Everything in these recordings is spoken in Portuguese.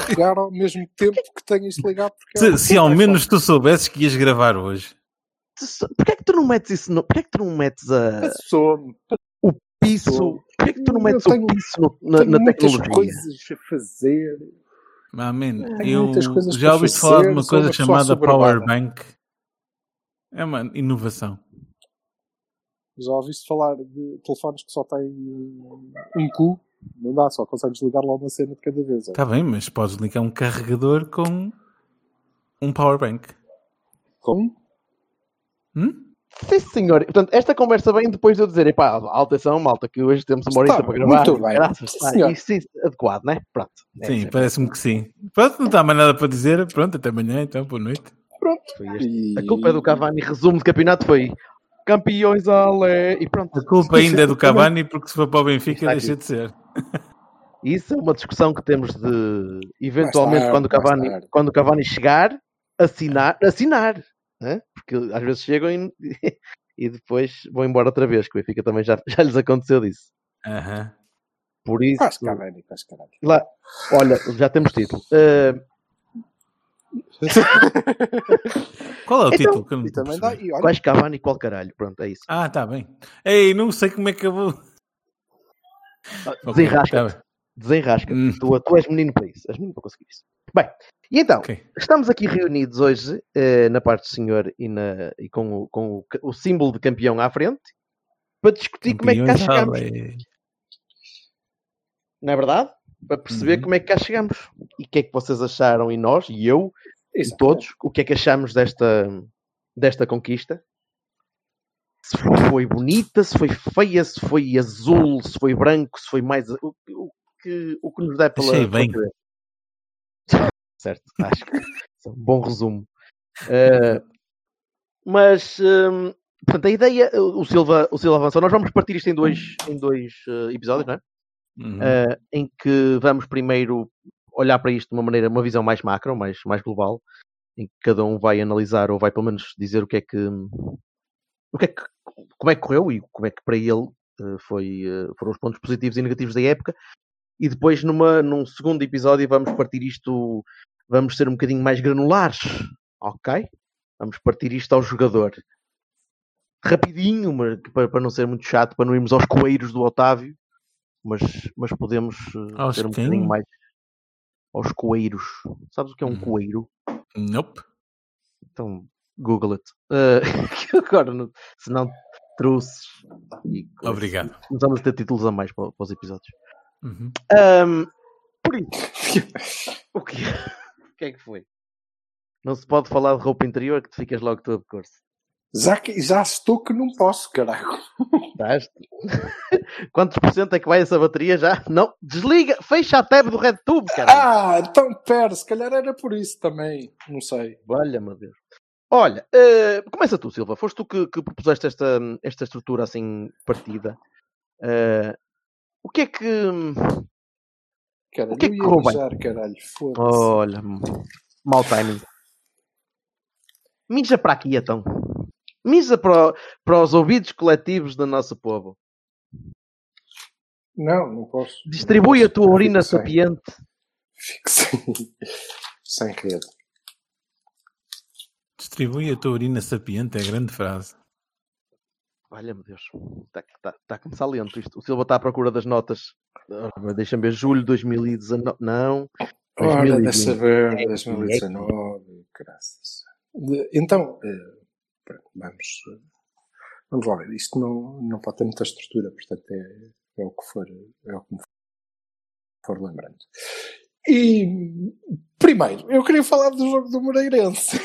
Carregar ao mesmo tempo que tenho isto ligado. Porque Se, é- se ao menos tu soubesses que ias gravar hoje. Porquê é que tu não metes isso? No... Porquê é que tu não metes a... Sou, o piso? Porquê é que tu não Eu metes tenho- o piso no- na, tenho na muitas tecnologia? coisas a fazer. Ah, man, Tenho eu já ouviste falar de uma coisa chamada. Power Bank? É uma inovação. Já ouviste falar de telefones que só têm um, um cu? Não dá, só consegues ligar lá uma cena de cada vez. Está bem, mas podes ligar um carregador com um Power Bank. Como? Hum? Sim, senhor. Portanto, esta conversa vem depois de eu dizer, epá, atenção, malta, que hoje temos uma horita para gravar. muito bem. Graças. Sim, senhor. isso é adequado, né? Pronto. É, Sim, parece-me que sim. Pronto, não está mais nada para dizer. Pronto, até amanhã, então, boa noite. Pronto. foi este. E... A culpa é do Cavani. Resumo de campeonato foi campeões ale e pronto. A culpa ainda é do Cavani, porque se for para o Benfica, deixa aqui. de ser. Isso é uma discussão que temos de eventualmente tarde, quando Cavani, quando o Cavani chegar, assinar, assinar, né? porque às vezes chegam e, e depois vão embora outra vez, que o Benfica também já, já lhes aconteceu disso. Por isso, Faz caralho, faz caralho. lá, olha, já temos título. Uh, Qual é o Então, título? Eu E também dá. E olha, quais Cavani e qual caralho? Pronto, é isso. Ah, está bem. Ei, não sei como é que acabou. Ok, Desenrasca. tá. Desenrasca. Hum. Tu, tu és menino para isso. És menino para conseguir isso. Bem, e então, Ok. estamos aqui reunidos hoje eh, na parte do senhor e, na, e com, o, com o, o símbolo de campeão à frente para discutir como é que cá chegamos. Não é verdade? Para perceber Uhum. como é que cá chegamos. E o que é que vocês acharam, e nós, e eu, e isso, todos, o que é que achamos desta, desta conquista? Se foi bonita, se foi feia, se foi azul, se foi branco, se foi mais. O, o que, o que nos dá pela. Achei bem. pela- Certo, acho que é um bom resumo. Eh, mas, hum, portanto, a ideia, o Silva, o Silva avançou. Nós vamos partir isto em dois, em dois eh, episódios, não é? Uhum. eh, em que vamos primeiro olhar para isto de uma maneira, uma visão mais macro, mais, mais global, em que cada um vai analisar ou vai pelo menos dizer o que é que, o que, é que como é que correu e como é que para ele eh, foi, eh, foram os pontos positivos e negativos da época. E depois, numa, num segundo episódio, vamos partir isto, vamos ser um bocadinho mais granulares, ok? Vamos partir isto ao jogador. Rapidinho, para, para não ser muito chato, para não irmos aos coeiros do Otávio, mas, mas podemos eh, Aos ser um bocadinho mais aos coeiros. Sabes o que é um Uhum. coeiro? Nope. Então, Google it. Que agora, não- se não trouxes. Obrigado. Começamos a ter títulos a mais para, para os episódios. Uhum. Ahm, por isso. o que O que é que foi? Não se pode falar de roupa interior que tu ficas logo todo de corso. Já, já estou que não posso, caralho. Estás? Quantos por cento é que vai essa bateria já? Não, desliga, fecha a tab do RedTube, cara. Ah, então pera, se calhar era por isso também. Não sei. Olha, meu Deus. Olha, eh, começa tu, Silva. Foste tu que, que propuseste esta, esta estrutura assim partida. Eh, o que é que. Caralho, O que é que correu bem? caralho. Olha, mau timing. Mija para aqui, então. Mija para, para os ouvidos coletivos do nosso povo. Não, não posso. Distribui Não a tua urina Fico sem- sapiente. Fico sem, sem rede. Distribui a tua urina sapiente, é a grande frase. Olha, meu Deus. Está tá, tá a começar lento isto. O Silva está à procura das notas. Deixa-me ver. Julho de 2019. Não. Ora, 2020. deixa ver, É, 2019, graças. De- Então, eh, vamos, vamos lá ver. Isto não, não pode ter muita estrutura, portanto é, é o que for, é o que me for lembrando. E primeiro, eu queria falar do jogo do Moreirense.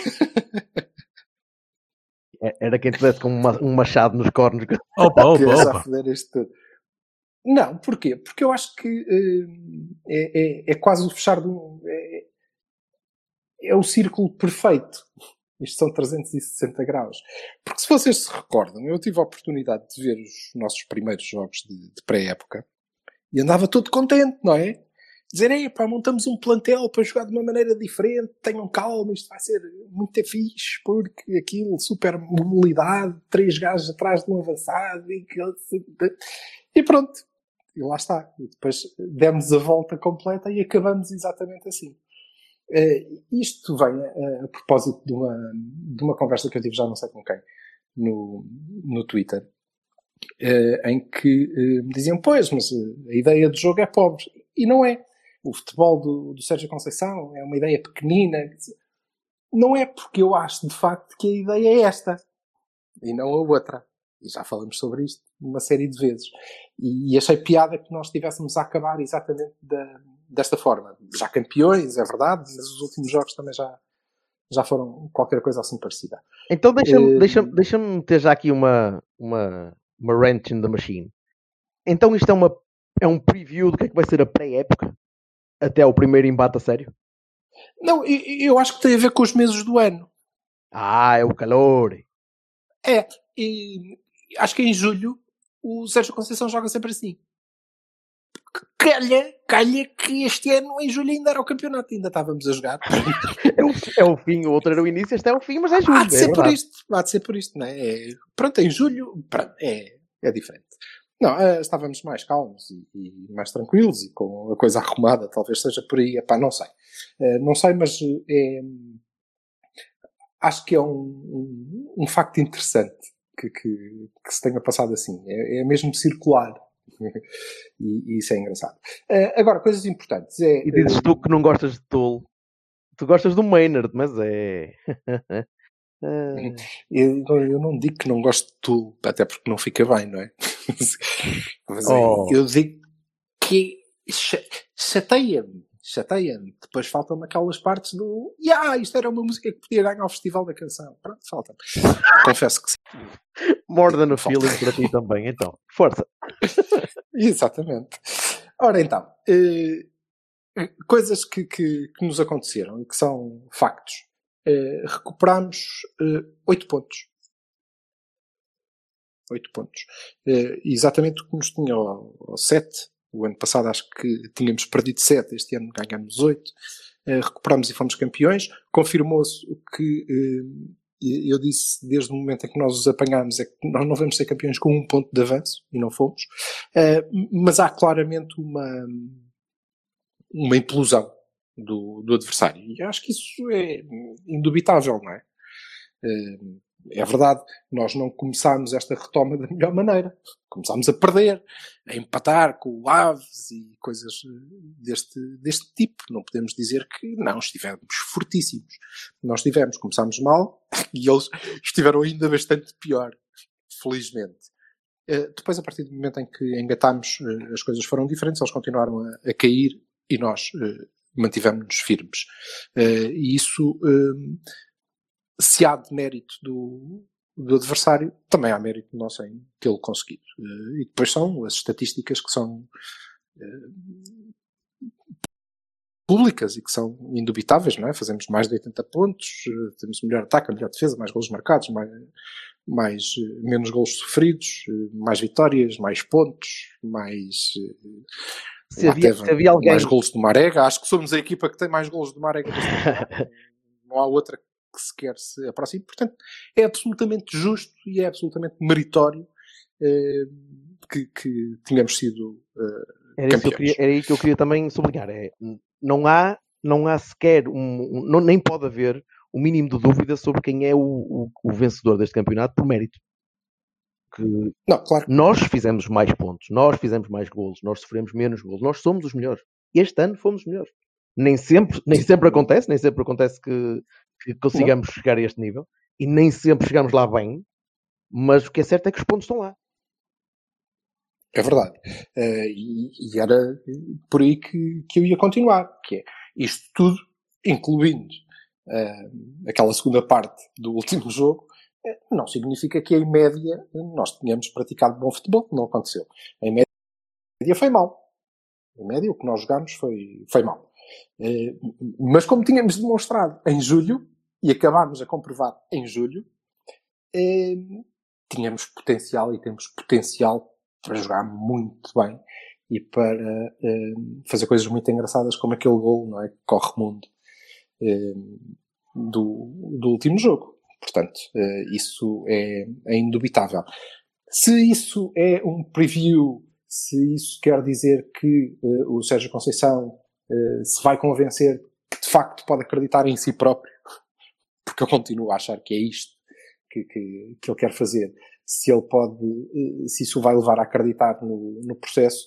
É- Era quem tivesse com uma- um machado nos cornos. Opa, que opa, opa. Não, porquê? Porque eu acho que eh, é, é- é quase o fechar de um. É, é o círculo perfeito. Isto são 360 graus. Porque se vocês se recordam, eu tive a oportunidade de ver os nossos primeiros jogos de, de pré-época e andava todo contente, não é? Dizer, ei, pá, montamos um plantel para jogar de uma maneira diferente, tenham calma, isto vai ser muito fixe, porque aquilo, super mobilidade, três gajos atrás de um avançado, e, e pronto. E lá está. E depois demos a volta completa e acabamos exatamente assim. Eh, isto vem a, a propósito de uma, de uma conversa que eu tive já não sei com quem, no, no Twitter, eh, em que eh, me diziam, pois, mas a ideia do jogo é pobre. E não é. O futebol do, do Sérgio Conceição é uma ideia pequenina. Não é porque eu acho, de facto, que a ideia é esta. E não a outra. E já falamos sobre isto uma série de vezes. E, e achei piada que nós estivéssemos a acabar exatamente da, desta forma. Já campeões, é verdade, mas os últimos jogos também já, já foram qualquer coisa assim parecida. Então deixa-me Eh, deixa deixa meter já aqui uma, uma, uma wrench in the machine. Então isto é, uma, é um preview do que é que vai ser a pré-época? Até o primeiro embate a sério? Não, eu, eu acho que tem a ver com os meses do ano. Ah, é o calor. É, e acho que em julho o Sérgio Conceição joga sempre assim. Calha, calha que este ano em julho ainda era o campeonato, ainda estávamos a jogar. É o, é o fim, o outro era o início, este é o fim, mas é julho. Há de é ser por verdade. isto, há de ser por isto, não é? É- Pronto, em julho, pronto, é, é diferente. Não, eh, estávamos mais calmos e, e mais tranquilos e com a coisa arrumada, talvez seja por aí, epá, não sei. Eh, não sei, mas é, acho que é um, um, um facto interessante que, que, que se tenha passado assim. É, é mesmo circular. e, e isso é engraçado. Eh, agora, coisas importantes. É, E dizes tu que não gostas de Tool. Tu gostas do Maynard, mas é. Ah, Eu, eu não digo que não gosto de Tool, até porque não fica bem, não é? Mas é, Oh. eu digo que cha- chateia-me, chateia-me. Depois faltam-me aquelas partes do. Yeah, isto era uma música que podia ganhar o Festival da Canção. Pronto, falta-me. Confesso que sim. more than a Falta. feeling para ti também, então. Força. Exatamente. Ora então, eh, coisas que, que, que nos aconteceram e que são factos. Eh, recuperámos eh, oito pontos. Oito pontos. Eh, exatamente o que nos tinha ao, ao sete. O ano passado acho que tínhamos perdido sete, este ano ganhamos oito. Eh, recuperámos e fomos campeões. Confirmou-se o que eh, eu disse desde o momento em que nós os apanhámos, é que nós não vamos ser campeões com um ponto de avanço, e não fomos. Eh, mas há claramente uma, uma implosão do, do adversário. E acho que isso é indubitável, não é? É verdade, nós não começámos esta retoma da melhor maneira. Começámos a perder, a empatar com o Aves e coisas eh, deste, deste tipo. Não podemos dizer que não, estivemos fortíssimos. Nós tivemos, começámos mal e eles estiveram ainda bastante pior, felizmente. Eh, Depois, a partir do momento em que engatámos, eh, as coisas foram diferentes, eles continuaram a, a cair e nós mantivemos-nos firmes. E isso, se há de mérito do, do adversário, também há mérito nosso em tê-lo conseguido. Eh, E depois são as estatísticas que são eh, públicas e que são indubitáveis, não é? Fazemos mais de 80 pontos, eh, temos melhor ataque, melhor defesa, mais golos marcados, mais, mais menos golos sofridos, mais vitórias, mais pontos, mais Se havia, teve se havia alguém. mais golos do Marega. Acho que somos a equipa que tem mais golos do Marega. não há outra que sequer se aproxime. Portanto, é absolutamente justo e é absolutamente meritório eh, que, que tenhamos sido eh, Era, isso que eu campeões. queria, era aí que eu queria também sublinhar. É, não, há, não há sequer, um, um- não, nem pode haver o mínimo de dúvida sobre quem é o, o- o vencedor deste campeonato por mérito. Que Não, claro. nós fizemos mais pontos, nós fizemos mais golos, nós sofremos menos golos, nós somos os melhores. Este ano fomos os melhores. Nem sempre, nem sempre acontece, nem sempre acontece que, que consigamos chegar a este nível e nem sempre chegamos lá bem, mas o que é certo é que os pontos estão lá. É verdade. Eh, e, e era por aí que, que eu ia continuar, que é isto tudo, incluindo eh, aquela segunda parte do último jogo, eh, não significa que em média nós tenhamos praticado bom futebol. Não aconteceu. Em média foi mal. Em média o que nós jogámos foi, foi mal. Eh, mas como tínhamos demonstrado em julho, e acabámos a comprovar em julho, eh, tínhamos potencial e temos potencial para jogar muito bem e para fazer coisas muito engraçadas como aquele gol, não é? Que corre mundo do, do último jogo. Portanto, isso é, é indubitável. Se isso é um preview, se isso quer dizer que uh, o Sérgio Conceição se vai convencer que de facto pode acreditar em si próprio, porque eu continuo a achar que é isto que, que, que ele quer fazer, se ele pode, se isso vai levar a acreditar no, no processo,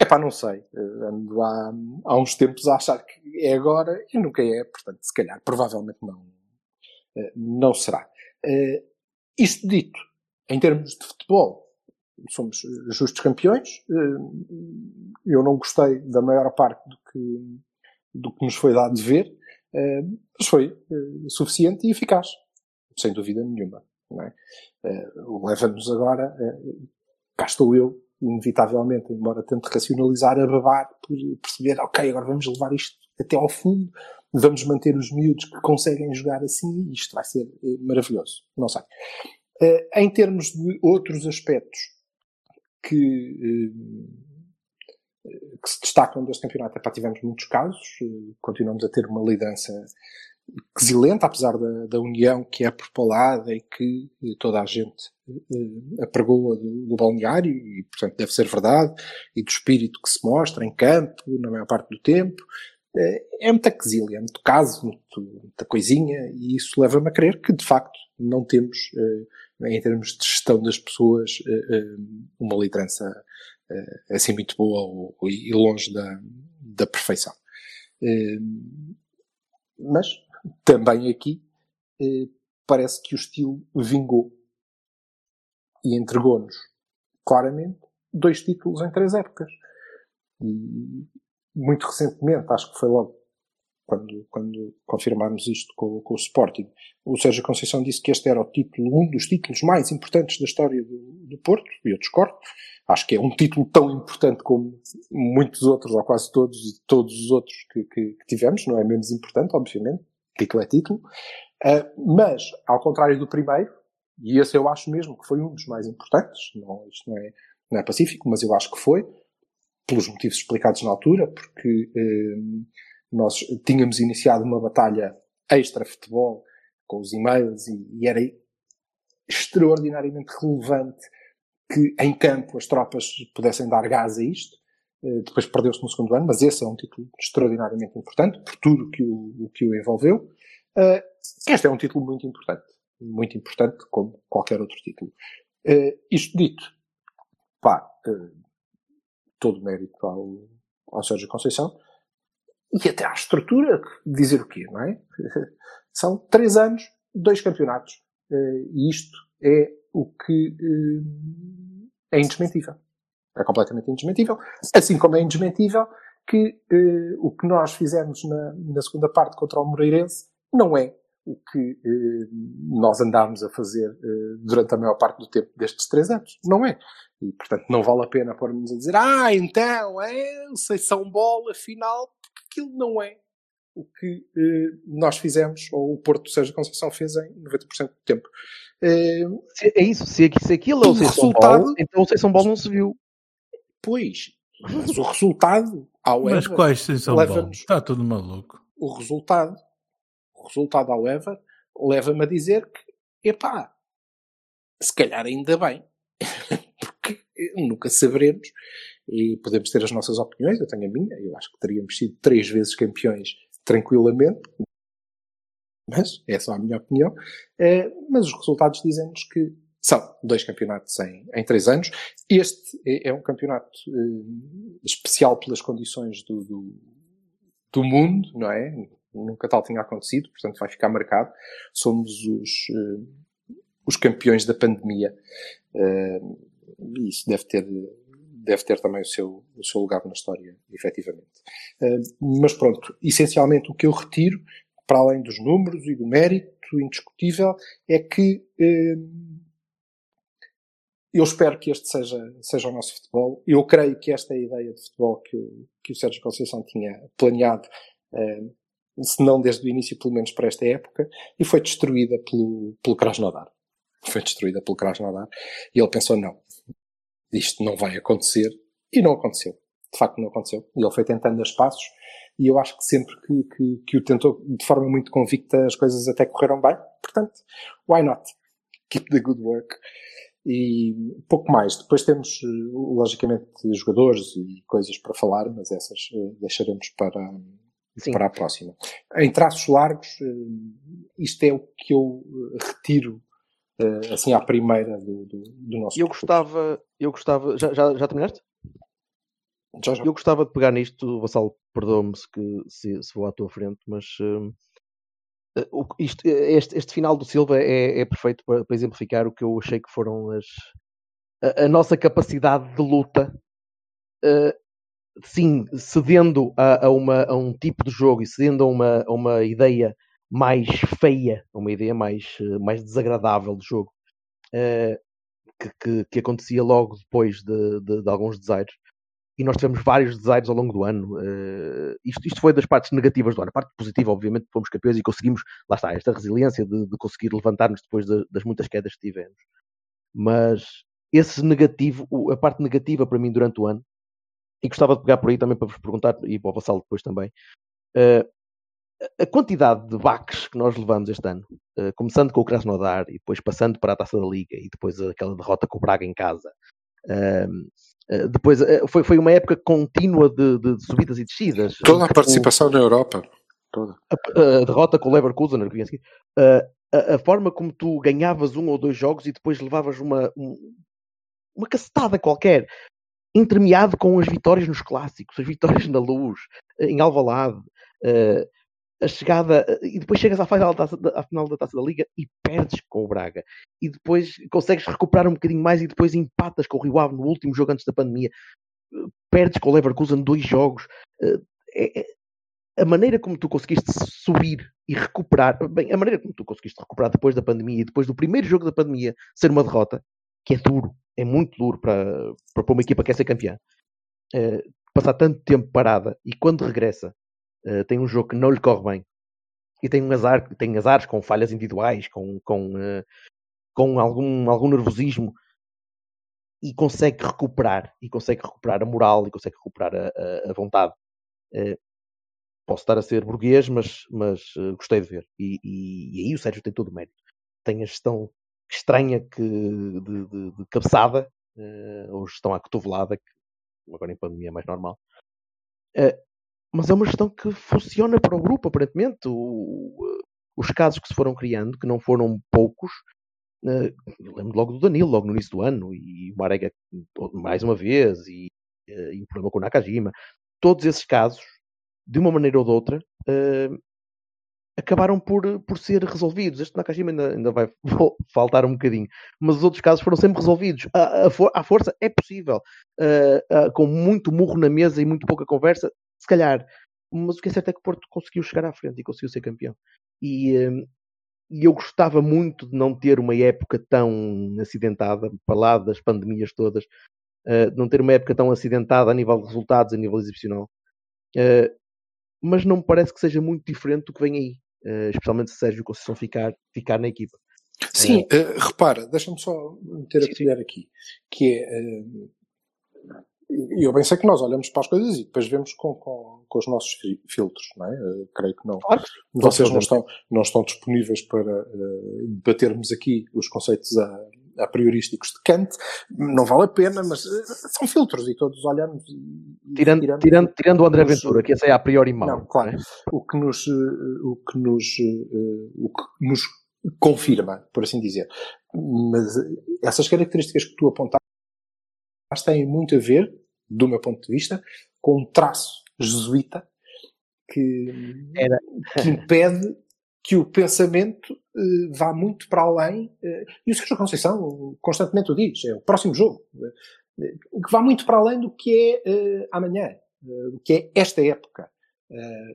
é pá, não sei. Ando há, há uns tempos a achar que é agora e nunca é, portanto, se calhar, provavelmente não, eh, não será. Eh, isto dito, em termos de futebol, somos justos campeões. Eh, eu não gostei da maior parte do que, do que nos foi dado de ver, mas foi suficiente e eficaz, sem dúvida nenhuma. É? Leva-nos agora, cá estou eu, inevitavelmente, embora tente racionalizar, a babar por perceber, ok, agora vamos levar isto até ao fundo, vamos manter os miúdos que conseguem jogar assim isto vai ser maravilhoso. Não sei. Em termos de outros aspectos que, uh, que se destacam deste campeonato, epá, tivemos muitos casos, continuamos a ter uma liderança excelente, apesar da, da união que é propalada e que toda a gente uh, apregou do, do balneário, e portanto deve ser verdade, e do espírito que se mostra em campo, na maior parte do tempo, é, é muita quesilha, é muito caso, muito, muita coisinha, e isso leva-me a crer que, de facto, não temos, uh, em termos de gestão das pessoas, uh, uma liderança uh, assim muito boa e longe da, da perfeição. mas, também aqui, parece que o estilo vingou e entregou-nos, claramente, dois títulos em três épocas. E muito recentemente, acho que foi logo quando, quando confirmámos isto com, com, o Sporting, o Sérgio Conceição disse que este era o título, um dos títulos mais importantes da história do, do Porto, e eu discordo. Acho que é um título tão importante como muitos outros, ou quase todos, todos os outros que, que, que tivemos, não é menos importante, obviamente. Título é título. Uh, mas, ao contrário do primeiro, e esse eu acho mesmo que foi um dos mais importantes, não, isto não é, não é pacífico, mas eu acho que foi, pelos motivos explicados na altura, porque eh, nós tínhamos iniciado uma batalha extra-futebol com os e-mails e, e, era extraordinariamente relevante que em campo as tropas pudessem dar gás a isto. Eh, depois perdeu-se no segundo ano, mas esse é um título extraordinariamente importante por tudo que o, o que o envolveu. Uh, este é um título muito importante, muito importante como qualquer outro título. Uh, isto dito, pá, todo mérito ao, ao Sérgio Conceição e até à estrutura, dizer o quê, não é? São três anos, dois campeonatos. Eh, e isto é o que eh, é indesmentível. É completamente indesmentível. Assim como é indesmentível que eh, o que nós fizemos na, na segunda parte contra o Moreirense não é o que nós andámos a fazer durante a maior parte do tempo destes três anos. Não é. E, portanto, não vale a pena pôr-nos a dizer ah, então, é, sei são bola, porque aquilo não é o que eh, nós fizemos, ou o Porto Sérgio Conceição fez em 90% do tempo. Eh, é isso, se, se aquilo é o resultado, Paulo, então o São Paulo não se viu. Pois, mas o resultado, ao Mas quais São Paulo? Está tudo maluco. O resultado, o resultado, however, leva-me a dizer que, epá, se calhar ainda bem. nunca saberemos e podemos ter as nossas opiniões, eu tenho a minha, eu acho que teríamos sido três vezes campeões tranquilamente, mas é só a minha opinião. É, mas os resultados dizem-nos que são dois campeonatos em, em três anos. Este é, é um campeonato eh, especial pelas condições do, do, do, mundo, não é? Nunca tal tinha acontecido, portanto vai ficar marcado. Somos os, eh, os campeões da pandemia. E isso deve ter, deve ter também o seu, o seu lugar na história, efetivamente. Mas pronto, essencialmente o que eu retiro, para além dos números e do mérito indiscutível é que eu espero que este seja, seja o nosso futebol. Eu creio que esta é a ideia de futebol que o, que o Sérgio Conceição tinha planeado, se não desde o início, pelo menos para esta época, e foi destruída pelo, pelo Krasnodar. Foi destruída pelo Krasnodar. E ele pensou, não, isto não vai acontecer. E não aconteceu. De facto, não aconteceu. E ele foi tentando as passos. E eu acho que sempre que, que, que o tentou de forma muito convicta, as coisas até correram bem. Portanto, why not? Keep the good work e pouco mais. Depois temos, logicamente, jogadores e coisas para falar, mas essas eh, deixaremos para, para a próxima. Em traços largos, eh, isto é o que eu eh, retiro assim à primeira do, do, do nosso Eu gostava, eu gostava, já, já, já terminaste? Já, já. Eu gostava de pegar nisto, o Vassal perdoa-me se, se, se vou à tua frente, mas uh, isto, este, este, final do Silva é, é perfeito para, para, exemplificar o que eu achei que foram as, a, a nossa capacidade de luta, uh, sim, cedendo a, a, uma, a um tipo de jogo e cedendo a uma, a uma ideia mais feia, uma ideia mais, mais desagradável de jogo, uh, que, que, que, acontecia logo depois de, de, de alguns desaires e nós tivemos vários desaires ao longo do ano. Uh, isto, isto, foi das partes negativas do ano. A parte positiva, obviamente, fomos campeões e conseguimos, lá está, esta resiliência de, de conseguir levantar-nos depois de, das muitas quedas que tivemos. Mas esse negativo, a parte negativa para mim durante o ano, e gostava de pegar por aí também para vos perguntar, e para o Vassalo depois também, a quantidade de baques que nós levamos este ano, uh, começando com o Krasnodar e depois passando para a Taça da Liga e depois aquela derrota com o Braga em casa, Uh, depois uh, foi, foi uma época contínua de, de subidas e descidas. Toda a participação o, na Europa. Toda. A, a, derrota com o Leverkusen, uh, a, a, forma como tu ganhavas um ou dois jogos e depois levavas uma, um, uma cacetada qualquer, entremeado com as vitórias nos clássicos, as vitórias na luz, em Alvalade, a chegada, e depois chegas à final, da taça, à final da taça da Liga e perdes com o Braga. E depois consegues recuperar um bocadinho mais e depois empatas com o Rio Ave no último jogo antes da pandemia. Perdes com o Leverkusen dois jogos. É, é, a maneira como tu conseguiste subir e recuperar, bem, a maneira como tu conseguiste recuperar depois da pandemia e depois do primeiro jogo da pandemia ser uma derrota, que é duro, é muito duro para, para uma equipa que quer ser campeã. É, passar tanto tempo parada e quando regressa uh, tem um jogo que não lhe corre bem e tem um azar, tem azares com falhas individuais, com, com, uh, com algum, algum nervosismo e consegue recuperar e consegue recuperar a moral e consegue recuperar a, a, a vontade. Uh, posso estar a ser burguês, mas, mas uh, gostei de ver. E, e, e, aí o Sérgio tem todo o mérito. Tem a gestão estranha que, de, de, de cabeçada, uh, ou gestão à cotovelada, que agora em pandemia é mais normal. Uh, mas é uma gestão que funciona para o grupo, aparentemente. O, os casos que se foram criando, que não foram poucos, uh, lembro logo do Danilo, logo no início do ano, e o Marega mais uma vez, e, uh, e o problema com o Nakajima. Todos esses casos, de uma maneira ou de outra, uh, acabaram por, por ser resolvidos. Este Nakajima ainda, ainda vai faltar um bocadinho, mas os outros casos foram sempre resolvidos. A, a, for, força é possível, uh, com muito murro na mesa e muito pouca conversa, se calhar. Mas o que é certo é que Porto conseguiu chegar à frente e conseguiu ser campeão. E, hum, e eu gostava muito de não ter uma época tão acidentada, para lá das pandemias todas, uh, de não ter uma época tão acidentada a nível de resultados, a nível exibicional. Uh, mas não me parece que seja muito diferente do que vem aí, uh, especialmente se Sérgio Conceição ficar, ficar na equipa. Sim, repara, deixa-me só meter a colher aqui, que é e eu bem sei que nós olhamos para as coisas e depois vemos com, com, com os nossos filtros, não é? Uh, creio que não. Claro. Vocês não estão, não estão disponíveis para uh, debatermos aqui os conceitos a, a priorísticos de Kant. Não vale a pena, mas uh, são filtros e todos olhamos. E, tirando, tirando, tirando, tirando o André Ventura, que esse é a priori mau. Não, claro. Né? O que nos, o que nos, o que nos confirma, por assim dizer. Mas essas características que tu apontaste têm muito a ver, do meu ponto de vista, com um traço jesuíta que, que impede que o pensamento uh, vá muito para além, uh, e o Sérgio Conceição constantemente o diz, é o próximo jogo, uh, que vá muito para além do que é amanhã, do que é esta época.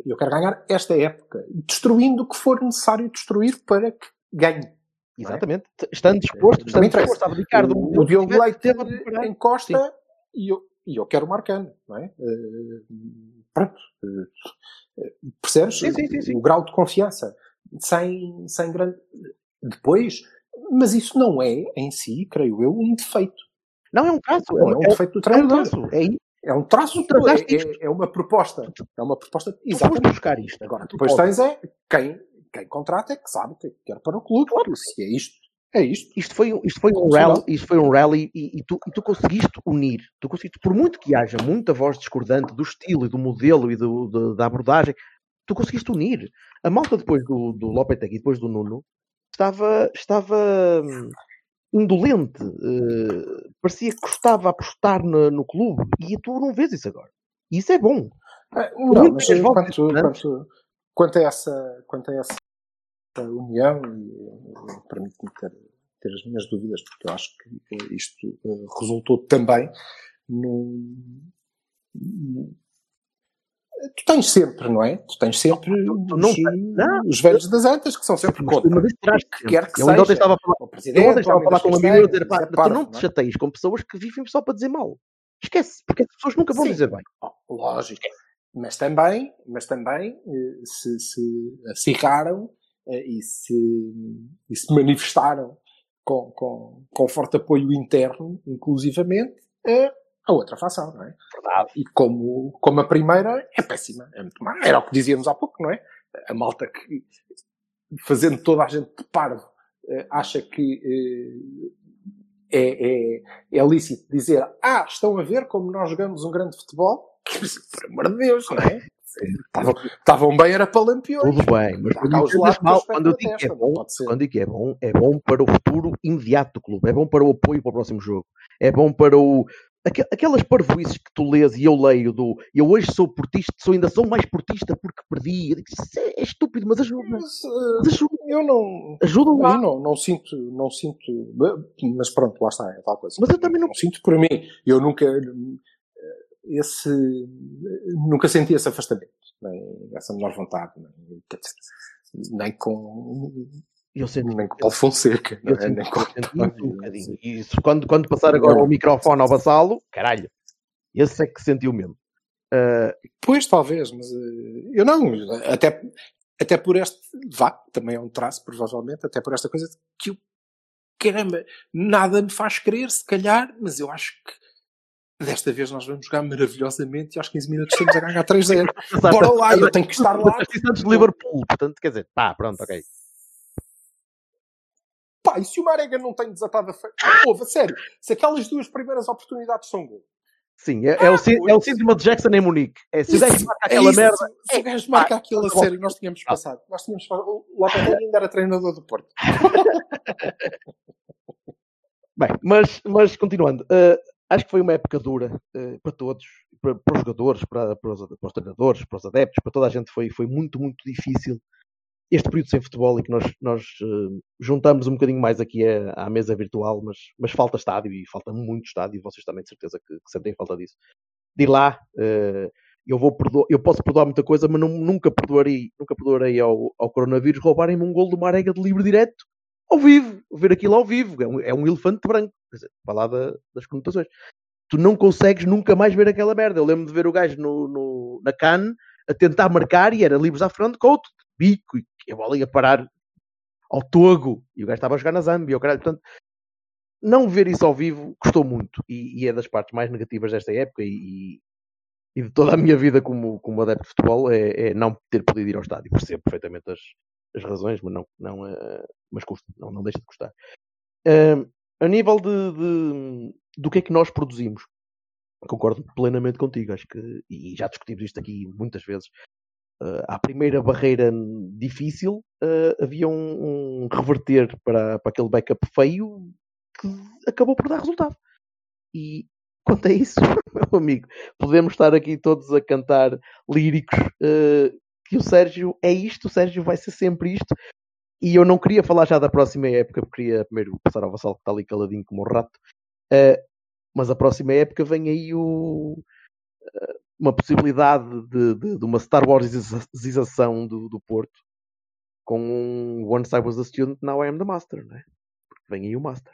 Eu quero ganhar esta época, destruindo o que for necessário destruir para que ganhe. Exatamente. É? Estando disposto, estando disposto a abdicar do o, Diogo Leite encosta e eu, e eu quero o Marcano, não é? Uh, pronto. Uh, percebes? Sim, sim, sim, o grau de confiança. Sem, sem grande. Depois, mas isso não é, em si, creio eu, um defeito. Não é um traço. Não, é um defeito do treinador. É um traço. É, é um traço, é, é, é, uma proposta. É uma proposta. Exatamente. buscar isto. Agora, depois tens é quem, quem contrata é que sabe que quer para o clube. Claro. Se é isto, é isto. Isto foi, isto foi um rally, isto foi um rally e, e, tu, e tu conseguiste unir. Tu conseguiste, por muito que haja muita voz discordante do estilo e do modelo e do, do, da abordagem, tu conseguiste unir. A malta depois do, do Lopetegui e depois do Nuno estava, estava hum, indolente, uh, parecia que gostava apostar no, no, clube e tu não vês isso agora. E isso é bom. É, não, mas quanto, quanto, quanto, a essa, quanto a essa união, e permite-me ter, ter as minhas dúvidas, porque eu acho que isto uh, resultou também num, Tu tens sempre, não é? Tu tens sempre não, os, não, os velhos das antas que são sempre contra. Mas que quer que eu seja. Ontem estava a falar, eu ontem estava a falar com um amigo e dizer, pá, tu não te é? chateias com pessoas que vivem só para dizer mal. Esquece, porque as pessoas nunca vão Sim. dizer bem. Oh, lógico. Mas também, mas também eh, se, se acirraram eh, e se, e se manifestaram com, com, com forte apoio interno, inclusivamente, a outra facção, não é? Verdade. E como, como a primeira é péssima, é muito má. Era o que dizíamos há pouco, não é? A malta que, fazendo toda a gente de parvo, eh, acha que eh, é, é, é lícito dizer ah, estão a ver como nós jogamos um grande futebol? Por amor de Deus, não é? Estavam bem, era para lampiões. Tudo bem, mas quando, mal, quando eu digo que é bom, quando digo que é bom, é bom para o futuro imediato do clube, é bom para o apoio para o próximo jogo, é bom para o, aquelas parvoices que tu lês e eu leio do eu hoje sou portista, sou ainda sou mais portista porque perdi. Isso é, é estúpido, mas ajuda. Mas, uh, mas ajuda. Eu não. Ajuda lá. Eu não, não sinto, não sinto. Mas pronto, lá está, é tal coisa. Mas eu também não. não sinto por mim. Eu nunca. Esse. Nunca senti esse afastamento, nem essa menor vontade, nem, nem com eu senti, nem com Paulo Fonseca. Eu, é? nem com... um bocadinho. E isso, quando, quando passar agora o microfone ao vassalo, caralho, esse é que sentiu mesmo. Uh... Pois, talvez, mas uh, eu não. Até, até por este. Vá, também é um traço, provavelmente, até por esta coisa que eu. Caramba, nada me faz crer, se calhar, mas eu acho que desta vez nós vamos jogar maravilhosamente e aos 15 minutos estamos a ganhar 3-0. Bora lá, eu tenho que estar lá. Antes de Liverpool, portanto, quer dizer, pá, pronto, ok. Pá, e se o Marega não tem desatado a feira? Ouve, a sério, se aquelas duas primeiras oportunidades são gol. Sim, é, é, o, é o síndrome de Jackson em Munique. É, se o gajo marca aquela isso, merda. Se o gajo marca aquilo a sério, nós tínhamos ah. passado. Nós tínhamos O Lopetegui ainda era treinador do Porto. Bem, mas, mas continuando, uh, acho que foi uma época dura uh, para todos, para, para, os jogadores, para, para, os, para, os, treinadores, para os adeptos, para toda a gente. Foi, foi muito, muito difícil este período sem futebol e que nós, nós uh, juntamos um bocadinho mais aqui à, à, mesa virtual, mas, mas falta estádio e falta muito estádio, e vocês também de certeza que, que sentem falta disso. De lá, uh, eu, vou perdoar, eu posso perdoar muita coisa, mas não, nunca perdoarei, nunca perdoarei ao, ao coronavírus roubarem-me um gol de uma arega de livre direto ao vivo, ver aquilo ao vivo, é um, é um elefante branco, quer dizer, falar da, das conotações. Tu não consegues nunca mais ver aquela merda. Eu lembro de ver o gajo no, no na CAN a tentar marcar e era livres à frente, Couto, bico, e a bola ia parar ao Togo, e o gajo estava a jogar na Zâmbia, caralho, portanto, não ver isso ao vivo custou muito, e, e é das partes mais negativas desta época, e, e, de toda a minha vida como, como adepto de futebol, é, é, não ter podido ir ao estádio, percebo perfeitamente as, as razões, mas não, não uh, mas custa, não, não deixa de custar. A nível de, de, do que é que nós produzimos, concordo plenamente contigo, acho que, e já discutimos isto aqui muitas vezes, uh, à primeira barreira difícil, uh, havia um, um, reverter para, para aquele backup feio que acabou por dar resultado. E quanto a isso, meu amigo, podemos estar aqui todos a cantar líricos uh, que o Sérgio é isto, o Sérgio vai ser sempre isto. E eu não queria falar já da próxima época, porque queria primeiro passar ao Vassal que está ali caladinho como um rato. Uh, mas a próxima época vem aí o, uma possibilidade de, de, de uma Star Warsização do, do Porto com um Once I was a student, now I am the master, né? Porque vem aí o master.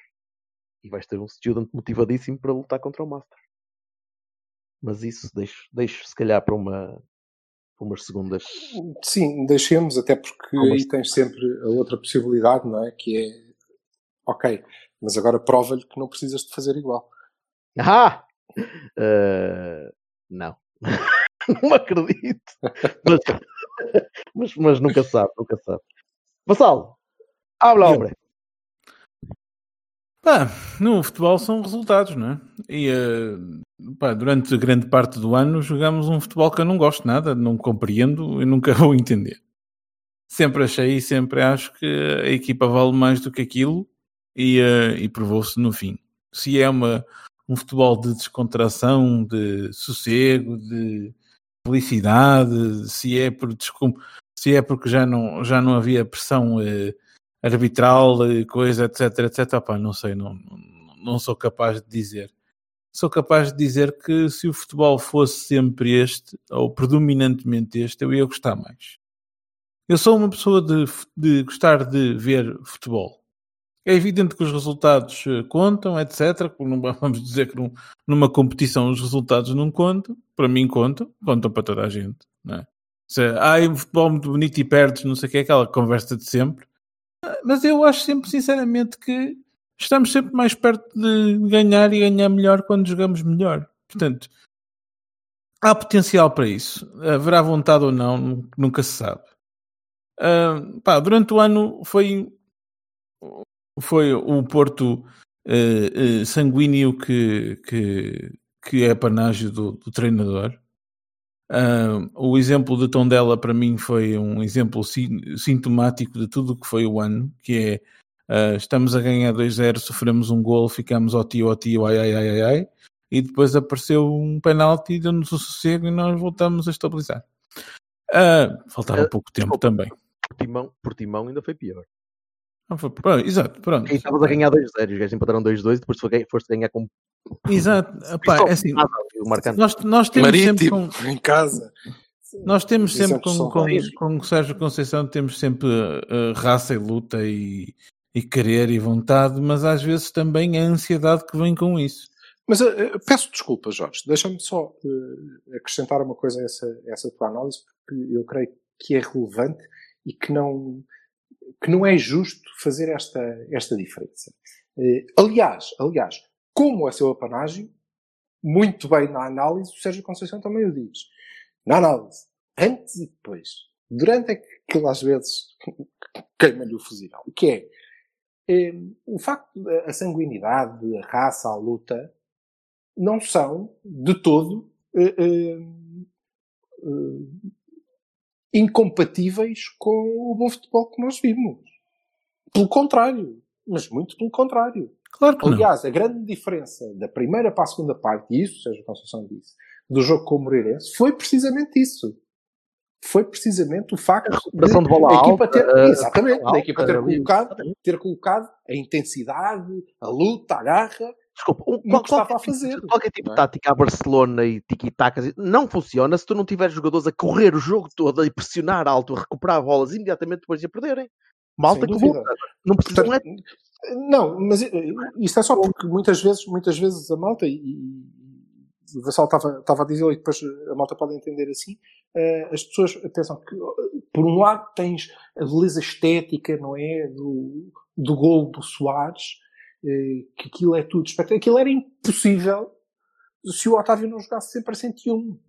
E vais ter um student motivadíssimo para lutar contra o master. Mas isso deixo, deixo se calhar para uma umas segundas. Sim, deixemos, até porque Umas- aí tens sempre a outra possibilidade, não é? Que é ok, mas agora prova-lhe que não precisas de fazer igual. Ah! Eh, não. não acredito. Mas, mas, mas nunca sabe, nunca sabe. Vassal, habla, Eu. Pá, no futebol são resultados, não é? E eh, pá, durante grande parte do ano jogamos um futebol que eu não gosto nada, não compreendo e nunca vou entender. Sempre achei e sempre acho que a equipa vale mais do que aquilo e, eh, e provou-se no fim. Se é uma, um futebol de descontração, de sossego, de felicidade, se é, por, descom- se é porque já não, já não havia pressão eh, arbitral, eh, coisa, etc, etc. Opá, não sei, não, não, sou capaz de dizer. Sou capaz de dizer que se o futebol fosse sempre este, ou predominantemente este, eu ia gostar mais. Eu sou uma pessoa de, de gostar de ver futebol. É evidente que os resultados eh, contam, etc. não Vamos dizer que num- numa competição os resultados não contam. Para mim contam. Contam para toda a gente. Não é? Se, um futebol muito bonito e perdes, não sei o que, é aquela conversa de sempre. Mas eu acho sempre, sinceramente, que estamos sempre mais perto de ganhar e ganhar melhor quando jogamos melhor. Portanto, há potencial para isso. Haverá vontade ou não, nu- nunca se sabe. Ah, pá, durante o ano foi, foi o Porto eh, eh, sanguíneo que, que, que é panágio do, do treinador. Ah, o exemplo de Tondela para mim foi um exemplo sin- sintomático de tudo o que foi o ano, que é ah, estamos a ganhar 2-0, sofremos um gol, ficamos ao tio, ao tio, ai, ai, ai, ai, ai, e depois apareceu um penalti, deu-nos o sossego e nós voltamos a estabilizar. Ah, faltava pouco tempo também. Portimão, Portimão ainda foi pior. Foi- pronto, exato, pronto. E estavas a ganhar 2-0, os gajos empataram 2-2 e depois foste ganhar com Exato. Epá, é assim, nós, nós temos sempre Marítimo, com, em casa. Nós temos sempre Exemplos com, com, com o Sérgio Conceição temos sempre uh, raça e luta e, e querer e vontade, mas às vezes também a ansiedade que vem com isso. Mas eh, peço desculpa, Jorge. Deixa-me só eh, acrescentar uma coisa a essa, a essa tua análise, porque eu creio que é relevante e que não, que não é justo fazer esta, esta diferença. Eh, aliás, aliás, como é seu apanágio, muito bem na análise, o Sérgio Conceição também o diz. Na análise, antes e depois, durante é aquilo às vezes queima-lhe o fuzil. O que é? eh, o facto da sanguinidade, a raça, a luta, não são de todo eh, eh, eh, incompatíveis com o bom futebol que nós vimos. Pelo contrário, mas muito pelo contrário. Claro que não. Aliás, a grande diferença da primeira para a segunda parte, e isso Sérgio Conceição disse, do jogo com o Moreirense, foi precisamente isso. Foi precisamente o facto recuperação de bola a equipa alta, ter, a exatamente, recuperação da equipa ter colocado, ter colocado a intensidade, a luta, a garra, Desculpa, um, qual- que estava qualquer, a fazer, tipo, qualquer tipo não de é? tática a Barcelona e tiki-takas não funciona se tu não tiveres jogadores a correr o jogo todo e pressionar alto, a recuperar bolas imediatamente depois de a perderem. Malta que luta. Não precisa, não é não, mas eh, isto é só porque muitas vezes, muitas vezes a malta, e, e o Vassal estava, estava a dizer e depois a malta pode entender assim, eh, as pessoas pensam que, eh, por um lado, tens a beleza estética, não é? Do, do gol do Soares, eh, que aquilo é tudo espetacular. Aquilo era impossível se o Otávio não jogasse sempre a 101.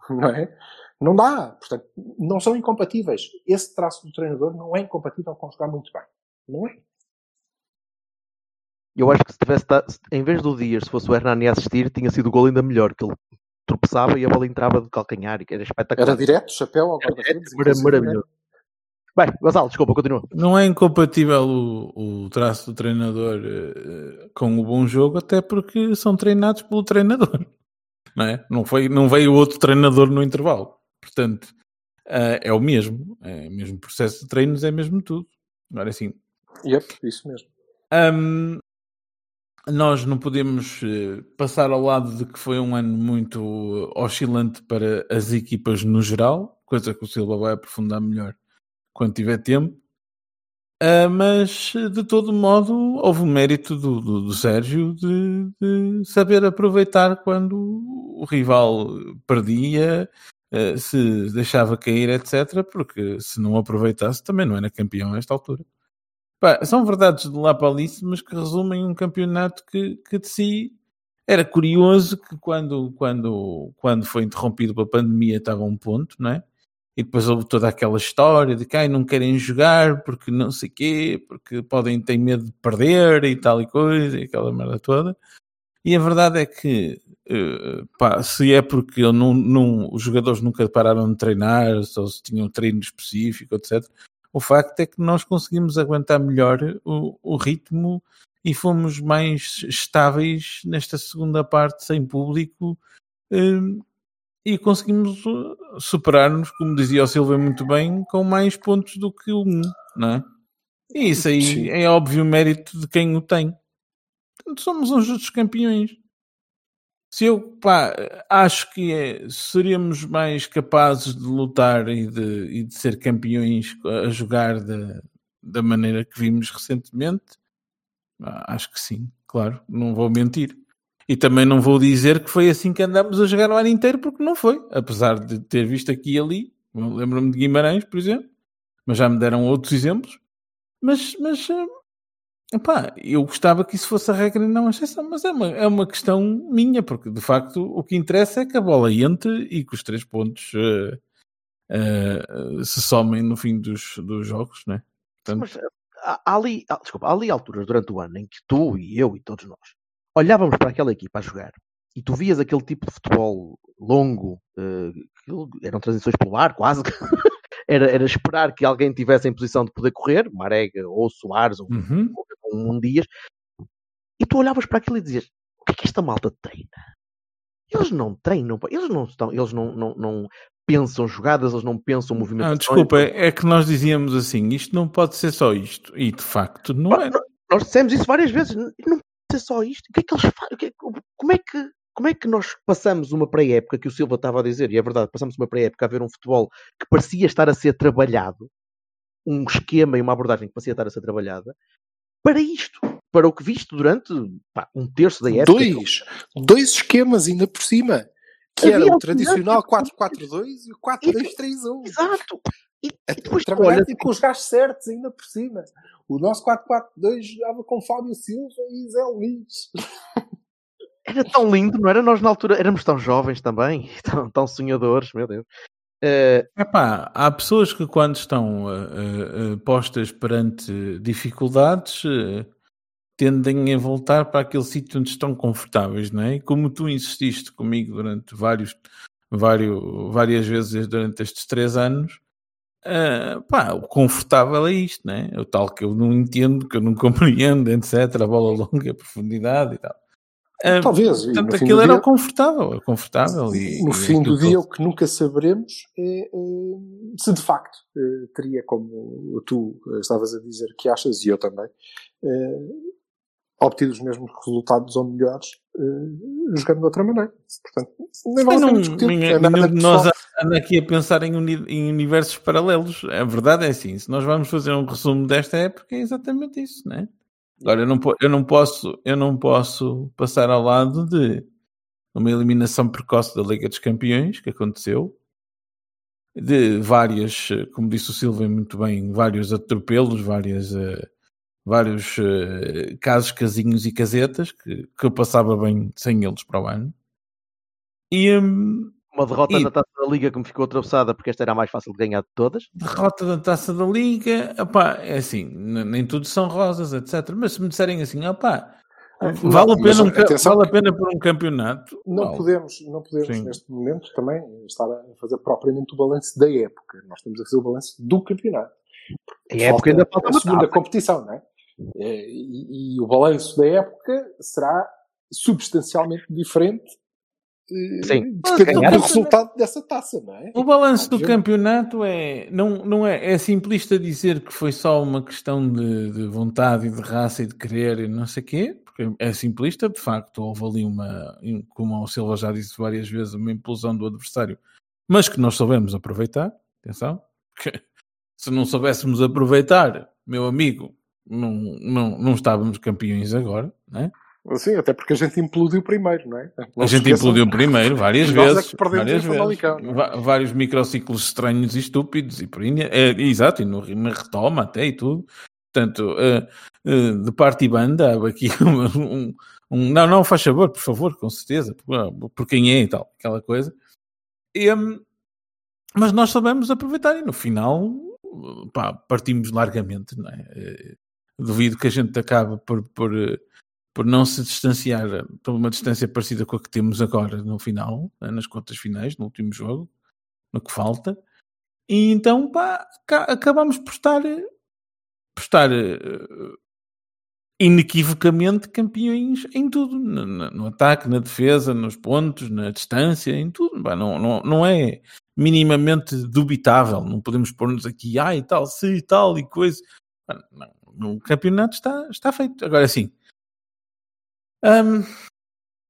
Não é? Não dá. Portanto, não são incompatíveis. Esse traço do treinador não é incompatível com jogar muito bem. Não é? Eu acho que se tivesse, em vez do Dias, se fosse o Hernani a assistir, tinha sido o gol ainda melhor, que ele tropeçava e a bola entrava de calcanhar e que era espetacular. Era direto, chapéu ao Era guarda-redes. mara- inclusive, maravilhoso. Bem, Gonçalo, desculpa, continua. Não é incompatível o, o traço do treinador eh, com o bom jogo, até porque são treinados pelo treinador. Não, é? não, foi, não veio outro treinador no intervalo. Portanto, eh, é o mesmo. É o mesmo processo de treinos, é mesmo tudo. Agora assim, Yep, isso mesmo. Hum, nós não podemos eh, passar ao lado de que foi um ano muito oscilante para as equipas no geral, coisa que o Silva vai aprofundar melhor quando tiver tempo. Uh, mas de todo modo houve o mérito do, do, do Sérgio de, de, saber aproveitar quando o rival perdia, uh, se deixava cair, etc. Porque se não aproveitasse também não era campeão a esta altura. São verdades de lá para ali, mas que resumem um campeonato que, que de si era curioso que quando, quando, quando foi interrompido pela pandemia estava um ponto, não é? E depois houve toda aquela história de que ai, não querem jogar porque não sei quê, porque podem ter medo de perder e tal e coisa, e aquela merda toda. E a verdade é que, uh, pá, se é porque não, não, os jogadores nunca pararam de treinar, ou se tinham treino específico, etc., o facto é que nós conseguimos aguentar melhor o, o ritmo e fomos mais estáveis nesta segunda parte sem público. E conseguimos uh, superar-nos, como dizia o Silva muito bem, com mais pontos do que um, não é? E isso aí Sim. é óbvio mérito de quem o tem. Portanto, somos uns justos campeões. Se eu pá, acho que é, seríamos mais capazes de lutar e de, e de ser campeões a jogar da maneira que vimos recentemente, acho que sim, claro, não vou mentir. E também não vou dizer que foi assim que andámos a jogar o ano inteiro, porque não foi. Apesar de ter visto aqui e ali, lembro-me de Guimarães, por exemplo, mas já me deram outros exemplos. Mas, mas epá, eu gostava que isso fosse a regra e não a exceção, mas é uma, é uma questão minha, porque de facto o que interessa é que a bola entre e que os três pontos uh, uh, se somem no fim dos, dos jogos, né? Portanto... Mas há ali, desculpa, há ali alturas durante o ano em que tu e eu e todos nós olhávamos para aquela equipa a jogar e tu vias aquele tipo de futebol longo, uh, eram transições pelo ar, quase. era, era esperar que alguém tivesse em posição de poder correr, Marega ou Soares ou, uhum. um, um Dias, e tu olhavas para aquilo e dizias: o que é que esta malta treina? Eles não treinam, eles não estão, eles não, não, não pensam jogadas, eles não pensam movimentos. Ah, desculpa, é, é que nós dizíamos assim: isto não pode ser só isto, e de facto não é. Nós dissemos isso várias vezes, não ser só isto? O que é que eles fazem? É como, é que, como é que nós passamos uma pré-época, que o Silva estava a dizer, e é verdade, passamos uma pré-época a ver um futebol que parecia estar a ser trabalhado, um esquema e uma abordagem que parecia estar a ser trabalhada, para isto, para o que visto durante pá, um terço da época. Dois, dois esquemas ainda por cima, que Havia era o tradicional 4-4-2 e o 4-2-3-1. Exato. E, e depois trabalhar olha, com os gajos certos ainda por cima. O nosso 4-4-2 jogava com Fábio Silva e Zé Luís. Era tão lindo, não era? Nós na altura éramos tão jovens também, tão, tão sonhadores, meu Deus. Uh... Epá, há pessoas que quando estão uh, uh, postas perante dificuldades tendem a voltar para aquele sítio onde estão confortáveis, não é? E como tu insististe comigo durante vários, vários, várias vezes durante estes três anos, Uh, pá, o confortável é isto, né? O tal que eu não entendo, que eu não compreendo, etc. A bola longa, a profundidade e tal. Uh, Talvez. Portanto, aquilo era dia, confortável, confortável. E, no fim do dia, o que nunca saberemos é, é se de facto teria, como tu estavas a dizer que achas, e eu também, obtido os mesmos resultados ou melhores uh, jogando de outra maneira. Portanto, nem vale não, discutir. Minha, é nós anda aqui a pensar em, uni, em, universos paralelos. A verdade é assim, se nós vamos fazer um resumo desta época, é exatamente isso, né? Agora, eu não, eu não, posso, eu não posso passar ao lado de uma eliminação precoce da Liga dos Campeões, que aconteceu, de várias, como disse o Silva muito bem, vários atropelos, várias... Uh, vários uh, casos casinhos e casetas que, que eu passava bem sem eles para o ano. E, um, uma derrota e, na taça da Liga que me ficou atravessada porque esta era a mais fácil de ganhar de todas. Derrota da taça da Liga, opá, é assim, nem tudo são rosas, etc. Mas se me disserem assim, opá, vale, a pena um, vale a pena por um campeonato. Não vale. podemos, não podemos neste momento também estar a fazer propriamente o balanço da época. Nós estamos a fazer o balanço do campeonato. A época ainda falta a segunda competição, não é? É, e, e, o balanço da época será substancialmente diferente eh, Sim. dependendo Ganhar- do resultado dessa taça, não é? O balanço do campeonato é não, não é, é simplista dizer que foi só uma questão de, de vontade e de raça e de querer e não sei o quê, porque é simplista, de facto, houve ali uma, como o Silva já disse várias vezes, uma implosão do adversário, mas que nós soubemos aproveitar, atenção, porque se não soubéssemos aproveitar, meu amigo, não, não, não estávamos campeões agora, né? Sim, até porque a gente implodiu primeiro, não é? Não A gente esqueçam. implodiu primeiro, várias é vezes. perdemos várias vezes. Não é? Vários microciclos estranhos e estúpidos e por aí, é, exato, e no, na retoma até e tudo. Portanto, eh, eh, de parte e banda, há aqui um, um- um- Não, não, faz favor, por favor, com certeza, por, por quem é e tal, aquela coisa. E, hum, mas nós soubemos aproveitar e no final, pá, partimos largamente, não é? Duvido que a gente acabe por, por, por não se distanciar por uma distância parecida com a que temos agora no final, né, nas contas finais, no último jogo, no que falta. E então, pá, ca- acabamos por estar, por estar eh, inequivocamente campeões em tudo, no, no- no ataque, na defesa, nos pontos, na distância, em tudo. Pá, não, não, não é minimamente dubitável. Não podemos pôr-nos aqui, ah, e tal, se e tal e coisa. Pá, não, o campeonato está, está feito. Agora sim. hum,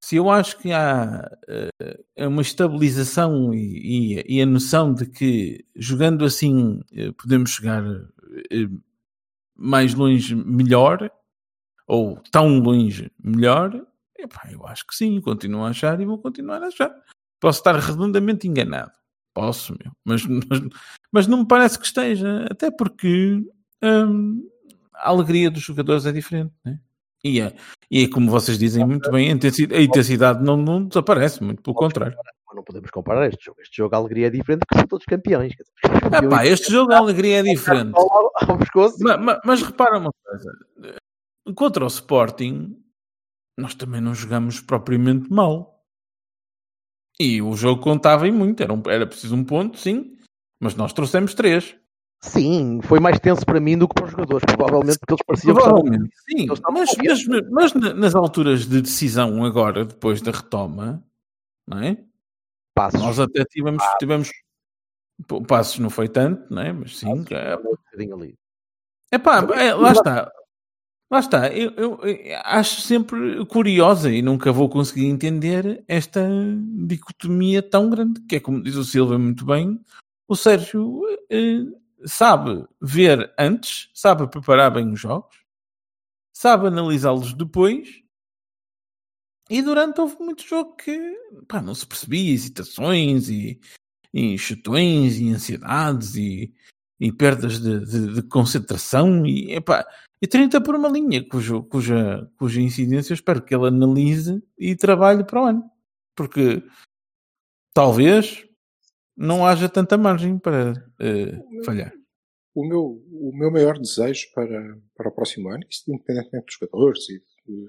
se eu acho que há eh, uma estabilização e, e- e a noção de que jogando assim eh, podemos chegar eh, mais longe melhor ou tão longe melhor, epá, eu acho que sim, continuo a achar e vou continuar a achar. Posso estar redondamente enganado. Posso, meu. Mas, mas, mas não me parece que esteja. Até porque hum, a alegria dos jogadores é diferente, né? E é, e é como vocês dizem muito bem, a intensidade, a intensidade não, não desaparece, muito pelo contrário. Mas não podemos comparar este jogo. Este jogo a alegria é diferente porque são todos campeões. Ah, campeões pá, este jogo a alegria é diferente. ao, ao pescoço. Ma- ma- Mas, repara uma coisa: contra o Sporting, nós também não jogamos propriamente mal. E o jogo contava em muito, era, um- era preciso um ponto, sim, mas nós trouxemos três. Sim, foi mais tenso para mim do que para os jogadores, provavelmente porque eles pareciam que estavam- sim, mas, mas, mas na- nas alturas de decisão, agora, depois da retoma, não é? passos. Nós até tivemos, tivemos Passos não foi tanto, não é? Mas sim, é, ali. Epá, é, lá está. Lá está. Eu, eu- eu acho sempre curiosa e nunca vou conseguir entender esta dicotomia tão grande, que é como diz o Silva muito bem, o Sérgio eh, sabe ver antes, sabe preparar bem os jogos, sabe analisá-los depois, e durante houve muito jogo que pá, não se percebia, hesitações e, e chutões e ansiedades e, e perdas de, de- de concentração e, epá, e 30 por uma linha, cujo, cuja, cuja incidência eu espero que ele analise e trabalhe para o ano. Porque talvez não haja tanta margem para eh, falhar. O meu, o meu maior desejo para, para o próximo ano, isto independentemente dos jogadores e, de-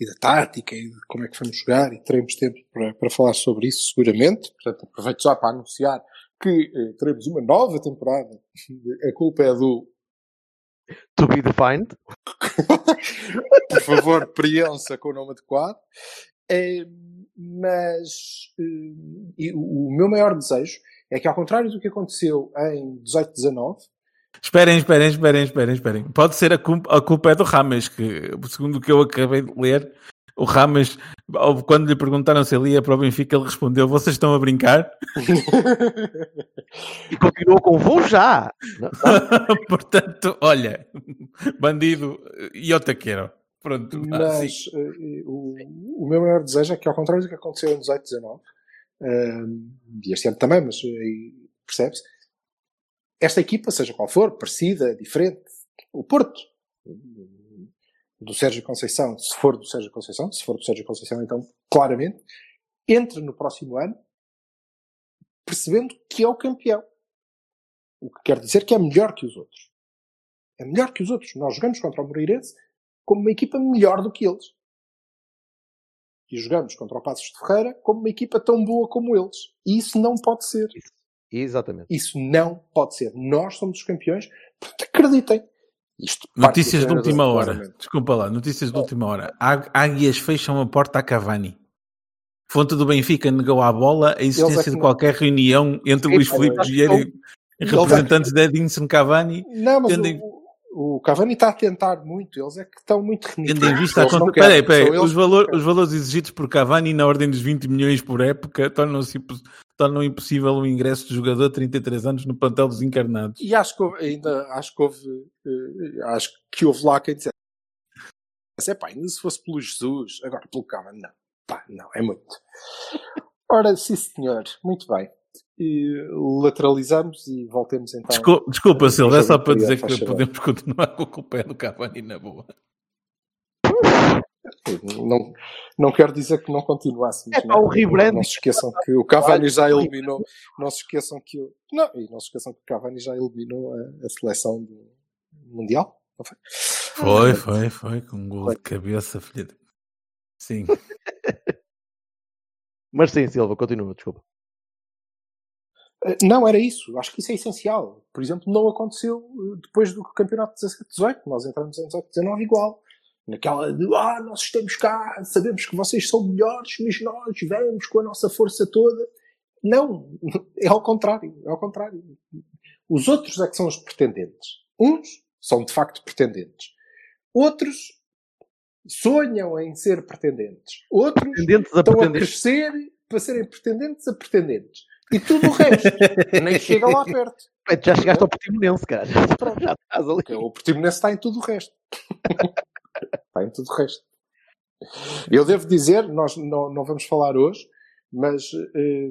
e da tática e de como é que vamos jogar, e teremos tempo para, para falar sobre isso seguramente. Portanto, aproveito já para anunciar que eh, teremos uma nova temporada. A culpa é do To be defined. por favor, preencha com o nome adequado. Mas e o o meu maior desejo é que, ao contrário do que aconteceu em 18-19, Esperem, esperem, esperem, esperem, esperem. Pode ser a culpa, a culpa é do Rames, que segundo o que eu acabei de ler, o Rames, quando lhe perguntaram se ele ia para o Benfica, ele respondeu: Vocês estão a brincar? E continuou com vou já. Portanto, olha, bandido, e eu te quero. Pronto, Mas eh, o, o meu maior desejo é que, ao contrário do que aconteceu em 18, 19, eh, e este ano também, mas aí percebe-se, esta equipa, seja qual for, parecida, diferente, o Porto, do Sérgio Conceição, se for do Sérgio Conceição, se for do Sérgio Conceição, então, claramente, entra no próximo ano percebendo que é o campeão. O que quer dizer que é melhor que os outros. É melhor que os outros. Nós jogamos contra o Moreirense como uma equipa melhor do que eles. E jogamos contra o Passos de Ferreira como uma equipa tão boa como eles. E isso não pode ser. Exatamente. Isso não pode ser. Nós somos os campeões. Portanto, acreditem. Isto Notícias do de última hora. claramente. Desculpa lá, notícias de última hora. Águias fecham a porta a Cavani. Fonte do Benfica negou à bola a existência é que de não- qualquer reunião entre Sim, Luís pá, Filipe que Vieira e Eles é representantes de Edinson Cavani, Não, mas Tendo em- o, o Cavani está a tentar muito. Eles é que estão muito remitidos. tendo em vista a conta. querem, Peraí, peraí, são eles os, valor- valores exigidos por Cavani na ordem dos 20 milhões por época tornam-se tornam impossível o ingresso de jogador de 33 anos no plantel dos encarnados. E acho que houve, ainda acho que houve, eh, acho que houve lá quem dissesse, é pá, ainda se fosse pelo Jesus, agora pelo Cavani, não. Pá, não, é muito. Ora, sim senhor, muito bem. E lateralizamos e voltemos então. Desculpa, desculpa Silva, é só para dizer que favor. podemos continuar com o culpa do Cavani na boa. Não, não quero dizer que não continuássemos. É não, o rebranding. não se esqueçam que o Cavani já eliminou. Não se esqueçam que o, não, e não se esqueçam que o Cavani já eliminou a, a seleção do Mundial. Não foi? Foi, foi, foi, com um gol de cabeça, filha. Sim. Mas sim, Silva, continua, desculpa. Não, era isso. Acho que isso é essencial. Por exemplo, não aconteceu eh, depois do campeonato 17-18. Nós entramos em 18-19 igual. Naquela de, ah, nós estamos cá, sabemos que vocês são melhores, mas nós vamos com a nossa força toda. Não, é ao contrário, é ao contrário. Os outros é que são os pretendentes. Uns são de facto pretendentes. Outros sonham em ser pretendentes. Outros Pretendentes a estão a crescer para serem pretendentes a pretendentes. E tudo o resto nem chega lá perto. Já chegaste ao Portimonense, cara. Já estás ali. O Portimonense está em tudo o resto. está em tudo o resto. Eu devo dizer, nós não, não vamos falar hoje, mas eh,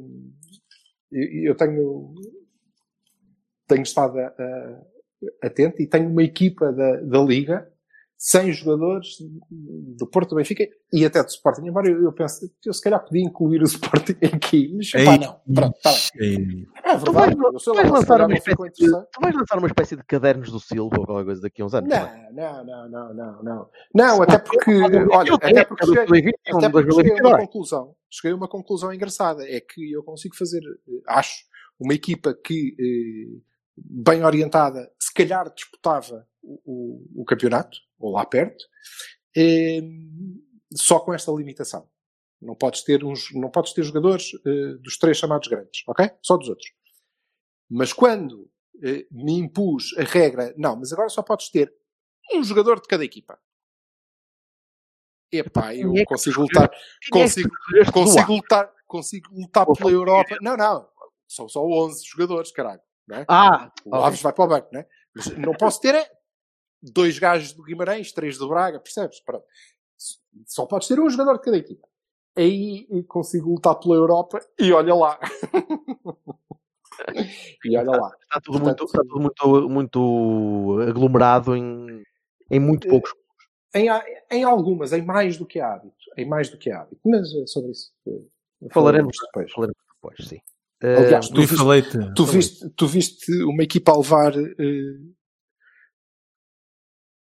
eu eu tenho, tenho estado a- a- atento e tenho uma equipa da, da Liga, 100 jogadores do Porto, do Benfica e até do Sporting. Embora eu, eu penso que eu se calhar podia incluir o Sporting aqui, mas pá, não. Pronto, tá bem. Ei, É Tu vais, verdade. Tu vais lançar uma espécie de, tu vais lançar uma espécie de cadernos do Silva ou qualquer coisa daqui a uns anos. não é? Não, não, não, não, não. Não, até porque, olha, até porque cheguei, 2021, até porque cheguei a uma 2022. conclusão. Cheguei a uma conclusão engraçada. É que eu consigo fazer, eh, acho, uma equipa que, eh, bem orientada, se calhar disputava o, o- o campeonato, ou lá perto, eh, só com esta limitação. Não podes ter, uns, não podes ter jogadores eh, dos três chamados grandes, ok? Só dos outros. Mas quando eh, me impus a regra, não, mas agora só podes ter um jogador de cada equipa. Epá, eu é consigo lutar, é consigo, do consigo lutar, consigo lutar pela Europa. Não, não, são só 11 jogadores, caralho. É? Ah, O. Alves vai para o banco, né? Mas não posso ter é, dois gajos do Guimarães, três do Braga, percebes? Pronto. Só podes ter um jogador de cada equipa. Aí consigo lutar pela Europa e olha lá. e olha lá. está tudo, Portanto, muito, está tudo muito, muito aglomerado em, em muito poucos. Em, em algumas, em mais do que hábito. Em mais do que hábito. Mas eh, sobre isso eh, Falaremos, depois. falaremos depois, sim. Aliás, tu viste, tu, viste, tu viste uma equipa a levar, eh,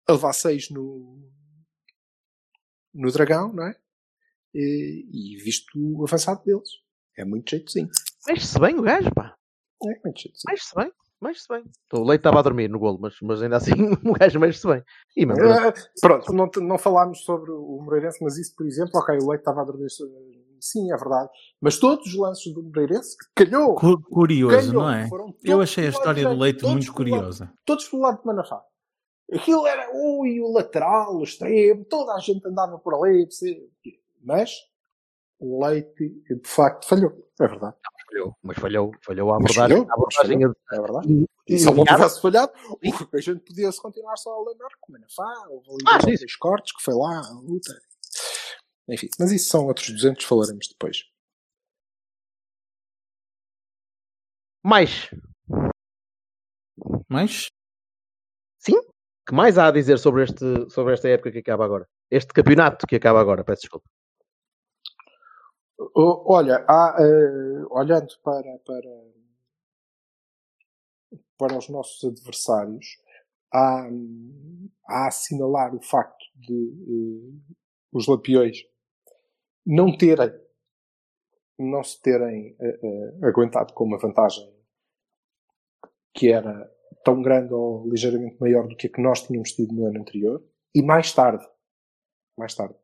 a levar seis no, no Dragão, não é? E, e viste o avançado deles. É muito jeitozinho. mexe-se bem o gajo, pá. É muito jeitozinho. Mexe-se bem. Mexe-se bem. O Leite estava a dormir no golo, mas, mas ainda assim o gajo mexe-se bem. E mesmo, Eh, pronto, não, não falámos sobre o Moreirense, mas isso, por exemplo, ok, o Leite estava a dormir. Sim, é verdade. Mas todos os lances do Moreirense que calhou. Cu- Curioso, calhou, não é? Eu achei a história do Leite todos muito pelo lado- curiosa. todos pelo lado de Manafá. Aquilo era, ui, o lateral, o extremo, toda a gente andava por ali, mas o Leite, de facto, falhou. É verdade. falhou. Mas falhou, falhou a Mas abordagem. falhou, a abordagem mas É verdade. e- E se ele não tivesse falhado, a gente podia-se continuar só a lembrar que o Manafá, houve ali Ah, dois cortes, que foi lá, a luta. Enfim, mas isso são outros 200, falaremos depois. Mais. Mas que mais há a dizer sobre, este, sobre esta época que acaba agora? Este campeonato que acaba agora, peço desculpa. Olha, há, eh, olhando para, para, para os nossos adversários, há, há a assinalar o facto de eh, os Lampiões não terem, não se terem eh, eh, aguentado com uma vantagem que era tão grande ou ligeiramente maior do que a que nós tínhamos tido no ano anterior, e mais tarde, mais tarde,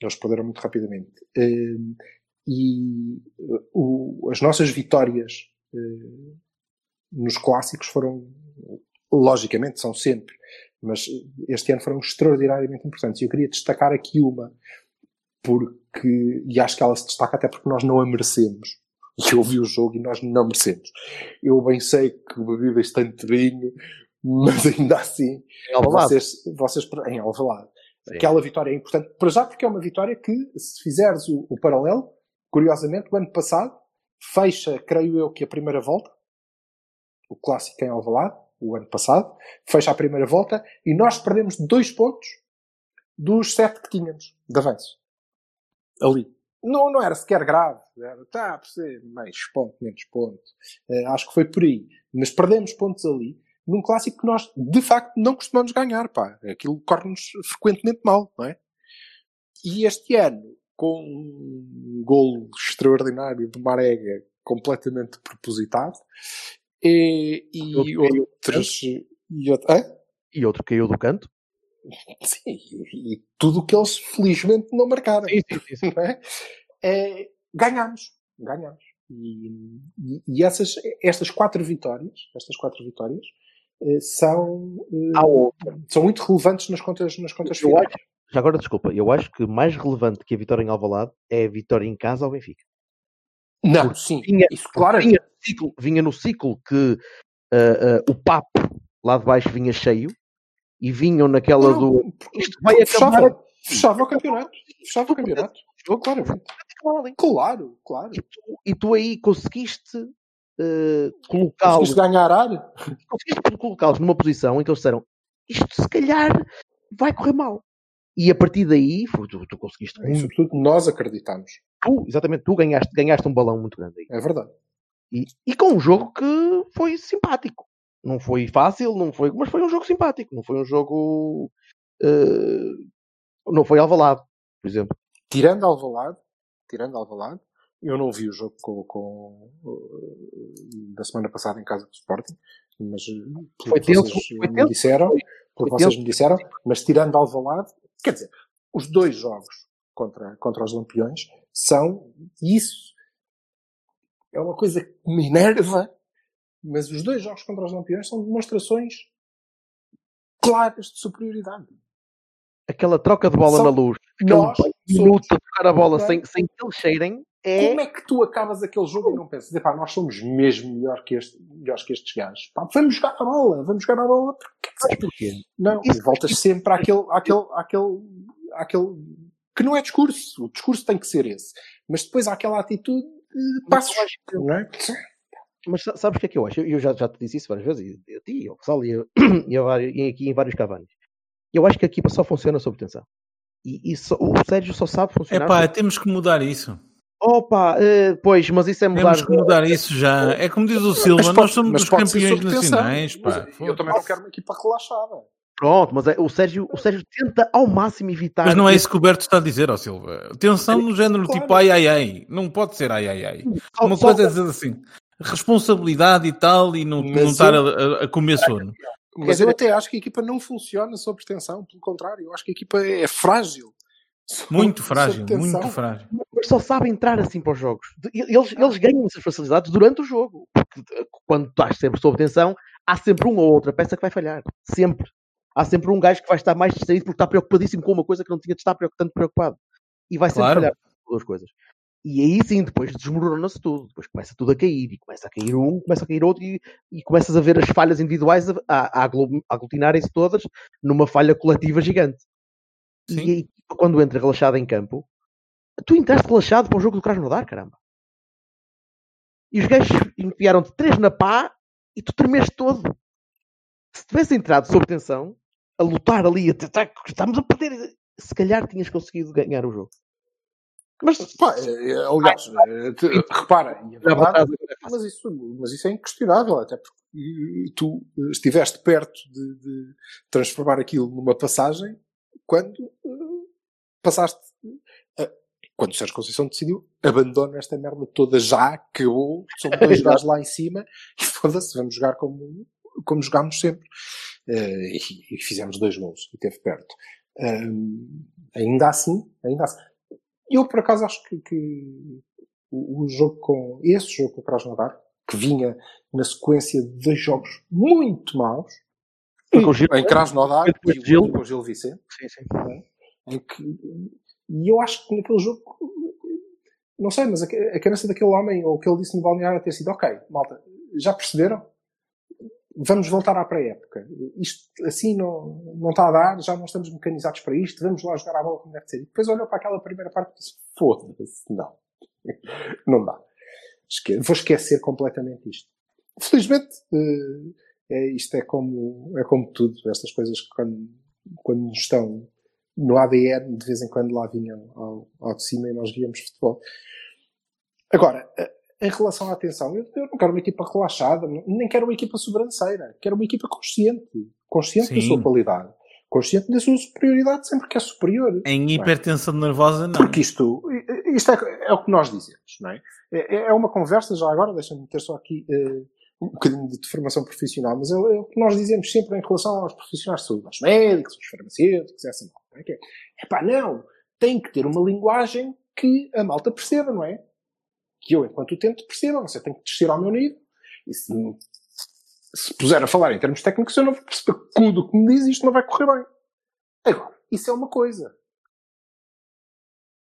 eles perderam muito rapidamente. Eh, e uh, o, as nossas vitórias uh, nos clássicos foram, logicamente, são sempre, mas este ano foram extraordinariamente importantes. E eu queria destacar aqui uma, porque, e acho que ela se destaca até porque nós não a merecemos. E eu vi o jogo e nós não merecemos. Eu bem sei que bebi bastante vinho, mas ainda assim, Em vocês, vocês, em Alvalade, aquela vitória é importante, para já porque é uma vitória que, se fizeres o, o paralelo, curiosamente, o ano passado, fecha, creio eu, que a primeira volta, o clássico em Alvalade, o ano passado, fecha a primeira volta e nós perdemos dois pontos dos sete que tínhamos de avanço. Ali. Não, não era sequer grave. Era, tá, por ser mais ponto, menos ponto. Eh, acho que foi por aí. Mas perdemos pontos ali num clássico que nós, de facto, não costumamos ganhar, pá. Aquilo corre-nos frequentemente mal, não é? E este ano, com um golo extraordinário de Marega, completamente propositado, e, e Outro caiu. outros... E outro? E outro caiu do canto. Sim, e, tudo o que eles felizmente não marcaram. Sim, sim, sim, é? É, ganhamos. Ganhamos. E, e- e essas, estas quatro vitórias, estas quatro vitórias, eh, são, eh, são muito relevantes nas contas, nas contas Eu finais. acho, já agora desculpa, eu acho que mais relevante que a vitória em Alvalade é a vitória em casa ao Benfica. Não, sim, Vinha, isso claro. vinha, no ciclo, vinha no ciclo que ah, ah, o papo lá de baixo vinha cheio e vinham naquela Não, do isto vai porque acabar fechava, fechava o campeonato. Fechava o campeonato. Claramente. ali. Claro, claro. E tu, e tu aí conseguiste ah, colocá-los Conseguiste ganhar ar? conseguiste colocá-los numa posição em que eles disseram isto se calhar vai correr mal. E a partir daí, tu, tu conseguiste E, muito. sobretudo, nós acreditamos. Tu, exatamente, tu ganhaste, ganhaste um balão muito grande aí. É verdade. E, e com um jogo que foi simpático. Não foi fácil, não foi, mas foi um jogo simpático. Não foi um jogo. eh, não foi alvalado, por exemplo. tirando Alvalade, tirando Alvalade, eu não vi o jogo com, com, uh, da semana passada em casa do Sporting, mas uh, pelo Foi que tenso, vocês foi me disseram, foi- pelo que foi vocês tenso. me disseram, mas tirando Alvalade, quer dizer, os dois jogos contra, contra os Lampiões são isso. É uma coisa que me enerva, mas os dois jogos contra os Lampiões são demonstrações claras de superioridade. Aquela troca de bola Só na luz, aquele Nós minuto a tocar a bola sem, sem que eles cheirem, é. Como é que tu acabas aquele jogo e não pensas, epá, nós somos mesmo melhor que este, melhores que estes gajos. Pá, vamos jogar a bola, vamos jogar a bola. Porque, porquê? não, Isso- e voltas sempre àquele, àquele, àquele, àquele, que não é discurso. O discurso tem que ser esse. Mas depois há aquela atitude de passos. Não é? Mas sa- sabes o que é que eu acho? Eu, já, já te disse isso várias vezes, e a ti, ao pessoal, e, eu, e, e aqui em vários cavanos. Eu acho que a equipa só funciona sob tensão. E, e só- o Sérgio só sabe É funcionar. pá, sob- temos que mudar isso. Opa, eh, pois, mas isso é mudar. Temos que mudar isso já. É como diz o Silva, Mas nós somos dos campeões nacionais. Pá. eu também não quero uma equipa relaxada. Pronto, mas é- o, Sérgio, o Sérgio tenta ao máximo evitar. Mas não é isso que o Berto está a dizer, ó Silva. Tensão no género Claro. tipo ai ai ai. Não pode ser ai ai ai. Uma só- coisa é dizer assim, responsabilidade e tal, e não, não estar eu- a, a- comer sono. Mas dizer- eu até acho que a equipa não funciona sob tensão. Pelo contrário, eu acho que a equipa é frágil. Muito sob frágil, muito frágil. mas só sabe entrar assim para os jogos. Eles, eles ganham essas facilidades durante o jogo. Porque eh, quando estás sempre sob tensão, há sempre uma ou outra peça que vai falhar. Sempre. Há sempre um gajo que vai estar mais distraído porque está preocupadíssimo com uma coisa que não tinha de estar tanto preocupado. E vai sempre Claro. falhar com duas coisas. E aí sim, depois desmorona-se tudo. Depois começa tudo a cair. E começa a cair um, começa a cair outro. E, e começas a ver as falhas individuais a, a, a aglu- a aglutinarem-se todas numa falha coletiva gigante. Sim. E a equipa, quando entra relaxada em campo, tu entraste relaxado para um jogo do Krasnodar, caramba. E os gajos enfiaram-te três na pá e tu tremeste todo. Se tivesse entrado sob tensão, a lutar ali, a tentar, estamos a perder, se calhar tinhas conseguido ganhar o jogo. Mas Pá, é, é, aliás, te- repara, a já para verdade- trás agora é fácil. mas, isso, mas isso é inquestionável, até porque tu eh, estiveste perto de, de transformar aquilo numa passagem quando eh, passaste. eh, quando o Sérgio Conceição decidiu, abandona esta merda toda já, acabou, são dois gajos lá em cima e foda-se, vamos jogar como, como jogámos sempre. Eh, e, e fizemos dois gols e teve perto. Ahm, ainda assim, ainda assim. Eu, por acaso, acho que, que o, o jogo com, esse jogo com o Krasnodar, que vinha na sequência de dois jogos muito maus, o Gil, em Krasnodar e de Gil. o- com o Gil Vicente, Sim, sim. em que, e eu acho que naquele jogo, não sei, mas a, a cabeça daquele homem, ou o que ele disse no balneário, ter sido, ok, malta, já perceberam? Vamos voltar à pré-época. Isto assim não, não está a dar, já não estamos mecanizados para isto, vamos lá jogar a bola como deve ser. E depois olhou para aquela primeira parte e disse, foda-se, não. Não dá. Esque- vou esquecer completamente isto. Felizmente, eh, é, isto é como, é como tudo, estas coisas que quando, quando estão no ADN, de vez em quando lá vinham ao, ao de cima e nós víamos futebol. Agora, eh, em relação à atenção, eu, eu não quero uma equipa relaxada, nem quero uma equipa sobranceira, quero uma equipa consciente, consciente da Sim. sua qualidade, consciente da sua superioridade sempre que é superior. Em hipertensão nervosa, não. Porque isto, isto é, é o que nós dizemos, não é? É, é uma conversa, já agora, deixa-me ter só aqui eh, um bocadinho de formação profissional, mas é, é o que nós dizemos sempre em relação aos profissionais de saúde, aos médicos, aos farmacêuticos, essa malta, não é? Que é, epá, não, tem que ter uma linguagem que a malta perceba, não é? Que eu, enquanto utente, perceba, você tem que descer ao meu nível. E se, se puser a falar em termos técnicos, eu não vou perceber tudo o que me diz isto não vai correr bem. Agora, isso é uma coisa.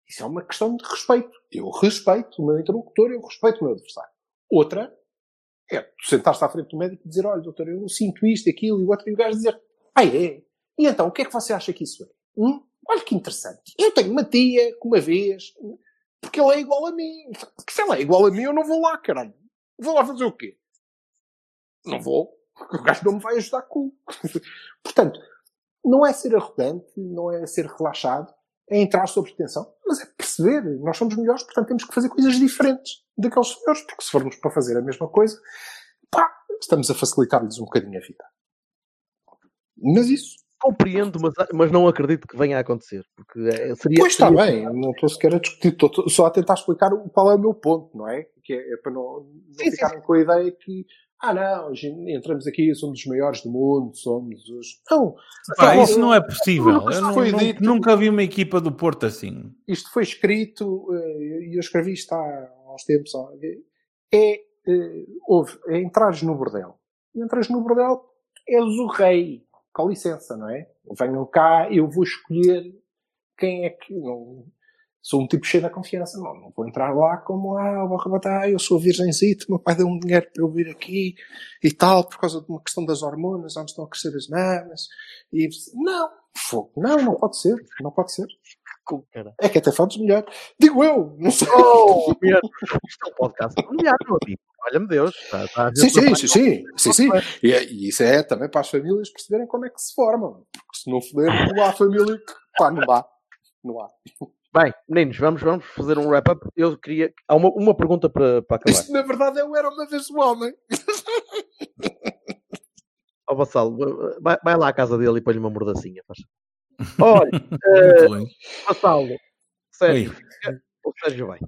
Isso é uma questão de respeito. Eu respeito o meu interlocutor, eu respeito o meu adversário. Outra é tu sentaste à frente do médico e dizer, olha, doutor, eu sinto isto, aquilo e o outro, e o gajo dizer, ah, é? E então, o que é que você acha que isso é? Hum? Olha que interessante. Eu tenho uma tia que uma vez, porque ele é igual a mim. Se ele é igual a mim, eu não vou lá, caralho. Vou lá fazer o quê? Não vou. O gajo não me vai ajudar com. Portanto, não é ser arrogante, não é ser relaxado, é entrar sob tensão, mas é perceber, nós somos melhores, portanto temos que fazer coisas diferentes daqueles senhores, porque se formos para fazer a mesma coisa, pá, estamos a facilitar-lhes um bocadinho a vida. Mas isso, Compreendo, mas, mas não acredito que venha a acontecer. Porque é- seria. pois está seria- bem, não estou sequer a discutir, estou só a tentar explicar o- qual é o meu ponto, não é? Que é, é para não, não Sim, sim, ficarem com a ideia que, ah não, entramos aqui, somos os maiores do mundo, somos os... Não, Pá, Não, isso não é possível. Nunca Eu não- foi não- dito. nunca vi uma equipa do Porto assim. isto foi escrito, eh, e eu escrevi isto há uns tempos, ó, é, eh, houve, é entrares no bordel. E entras no bordel, és o rei. Com licença, não é? Venham cá, eu vou escolher quem é que... Não, sou um tipo cheio da confiança. Não, não vou entrar lá como, ah, vou arrebatar, eu sou virgenzito, meu pai deu-me dinheiro para eu vir aqui e tal, por causa de uma questão das hormonas, onde estão a crescer as mamas. E, não, fogo. Não, não pode ser. Não pode ser. Com- cara. É que até fotos melhor. Digo eu, não sei. Oh, meu, isto é um podcast familiar, meu amigo. Olha-me Deus. Está, está a ver Sim, sim, sim, sim, sim, sim. E, é- e isso é também para as famílias perceberem como é que se formam. Porque se não foder, não há família que. Pá, não dá. Não há. Bem, meninos, vamos, vamos fazer um wrap-up. Eu queria. Há uma, uma pergunta para, para acabar. Isto na verdade eu era uma vez um homem. Ó Vassalo, vai, vai lá à casa dele e põe-lhe uma mordacinha. faz. Olha, eh, Muito bem. Vassalo, Sérgio, fica- o Sérgio vai.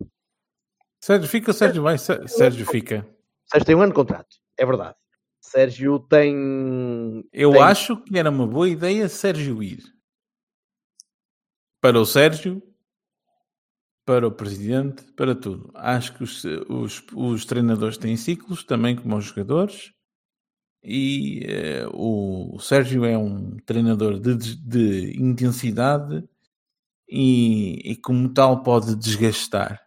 Sérgio fica, Sérgio vai. Sé- Sérgio fica. Sérgio tem um ano de contrato, é verdade. Sérgio tem. Eu tem- acho que era uma boa ideia Sérgio ir. Para o Sérgio, para o presidente, para tudo. Acho que os, os, os treinadores têm ciclos, também como os jogadores. E eh, o Sérgio é um treinador de, de intensidade e, e, como tal, pode desgastar.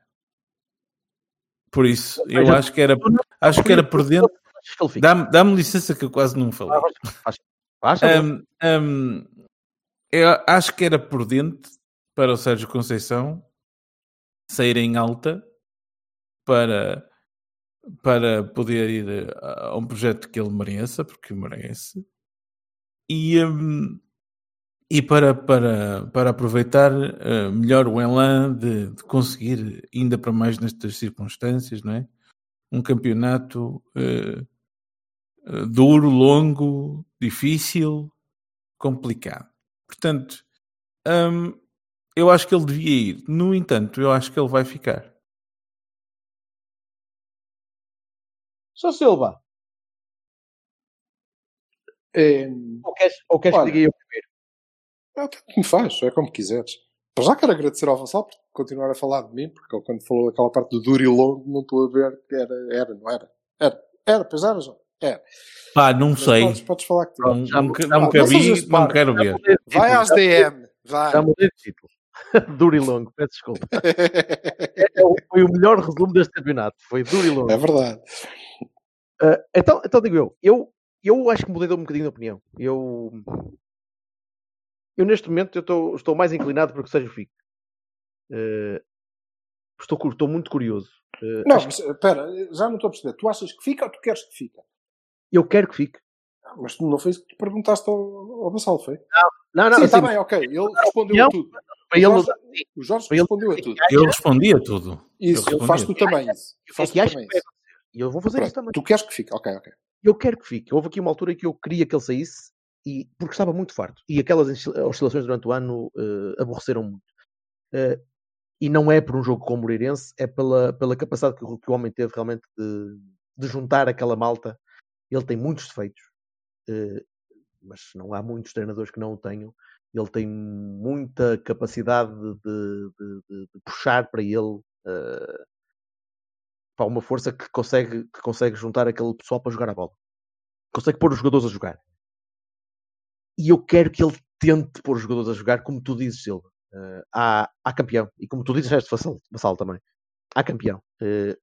Por isso, eu acho que era, acho que era prudente. Dá-me dá-me licença que eu quase não falei. Hum, hum, eu acho que era prudente para o Sérgio Conceição sair em alta para, para poder ir a, a um projeto que ele mereça, porque merece, e, hum, e para, para, para aproveitar eh, melhor o elan de, de conseguir, ainda para mais nestas circunstâncias, não é? Um campeonato eh, duro, longo, difícil, complicado. Portanto, hum, eu acho que ele devia ir. No entanto, eu acho que ele vai ficar. Sou Silva, É, ou queres, ou queres Olha. que diga eu primeiro? é o que me faz, é como quiseres. Já quero agradecer ao Vassal por continuar a falar de mim, porque ele, quando falou aquela parte do duro e longo, não estou a ver que era, era, não era? Era, era, pois era, João. Era. Pá, não Mas sei. Podes, podes falar que tu. Não, nunca Não sejas vi, não parvo. quero ver. Vai às DM. Vai. Já mudei de título. Duro e longo, peço desculpa. É Foi o melhor resumo deste campeonato. Foi duro e longo. É verdade. Ah, então, então digo eu, eu, eu acho que mudei de um bocadinho de opinião. Eu, eu neste momento eu estou, estou mais inclinado para que o Sérgio fique. Ah, estou, estou muito curioso. Ah, Não, espera, já não estou a perceber. Tu achas que fica ou tu queres que fica? que eu quero que fique. Mas tu não foi isso que tu perguntaste ao, ao Vassal, foi? Não, não, Sim, está assim, bem, ok. Ele respondeu Não, a tudo. Para ele, O Jorge, o respondeu a tudo. Eu respondia tudo. Isso, eu faz tu respondia. também isso. é Faz que também isso. E eu vou fazer isso Pronto, também. Tu queres que fique? Ok, ok. Eu quero que fique. Houve aqui uma altura em que eu queria que ele saísse e, porque estava muito farto. E aquelas oscil- oscilações durante o ano eh, aborreceram muito. Eh, e não é por um jogo com o Moreirense, é pela, pela capacidade que, o- que o homem teve realmente de, de juntar aquela malta. Ele tem muitos defeitos, eh, mas não há muitos treinadores que não o tenham. Ele tem muita capacidade de, de- de- de- puxar para ele eh, para uma força que consegue, que consegue juntar aquele pessoal para jogar a bola. Consegue pôr os jogadores a jogar. E eu quero que ele tente pôr os jogadores a jogar, como tu dizes, Silva. Eh, há, há campeão. E como tu dizes, Vassal, Vassal também. Há campeão. Eh,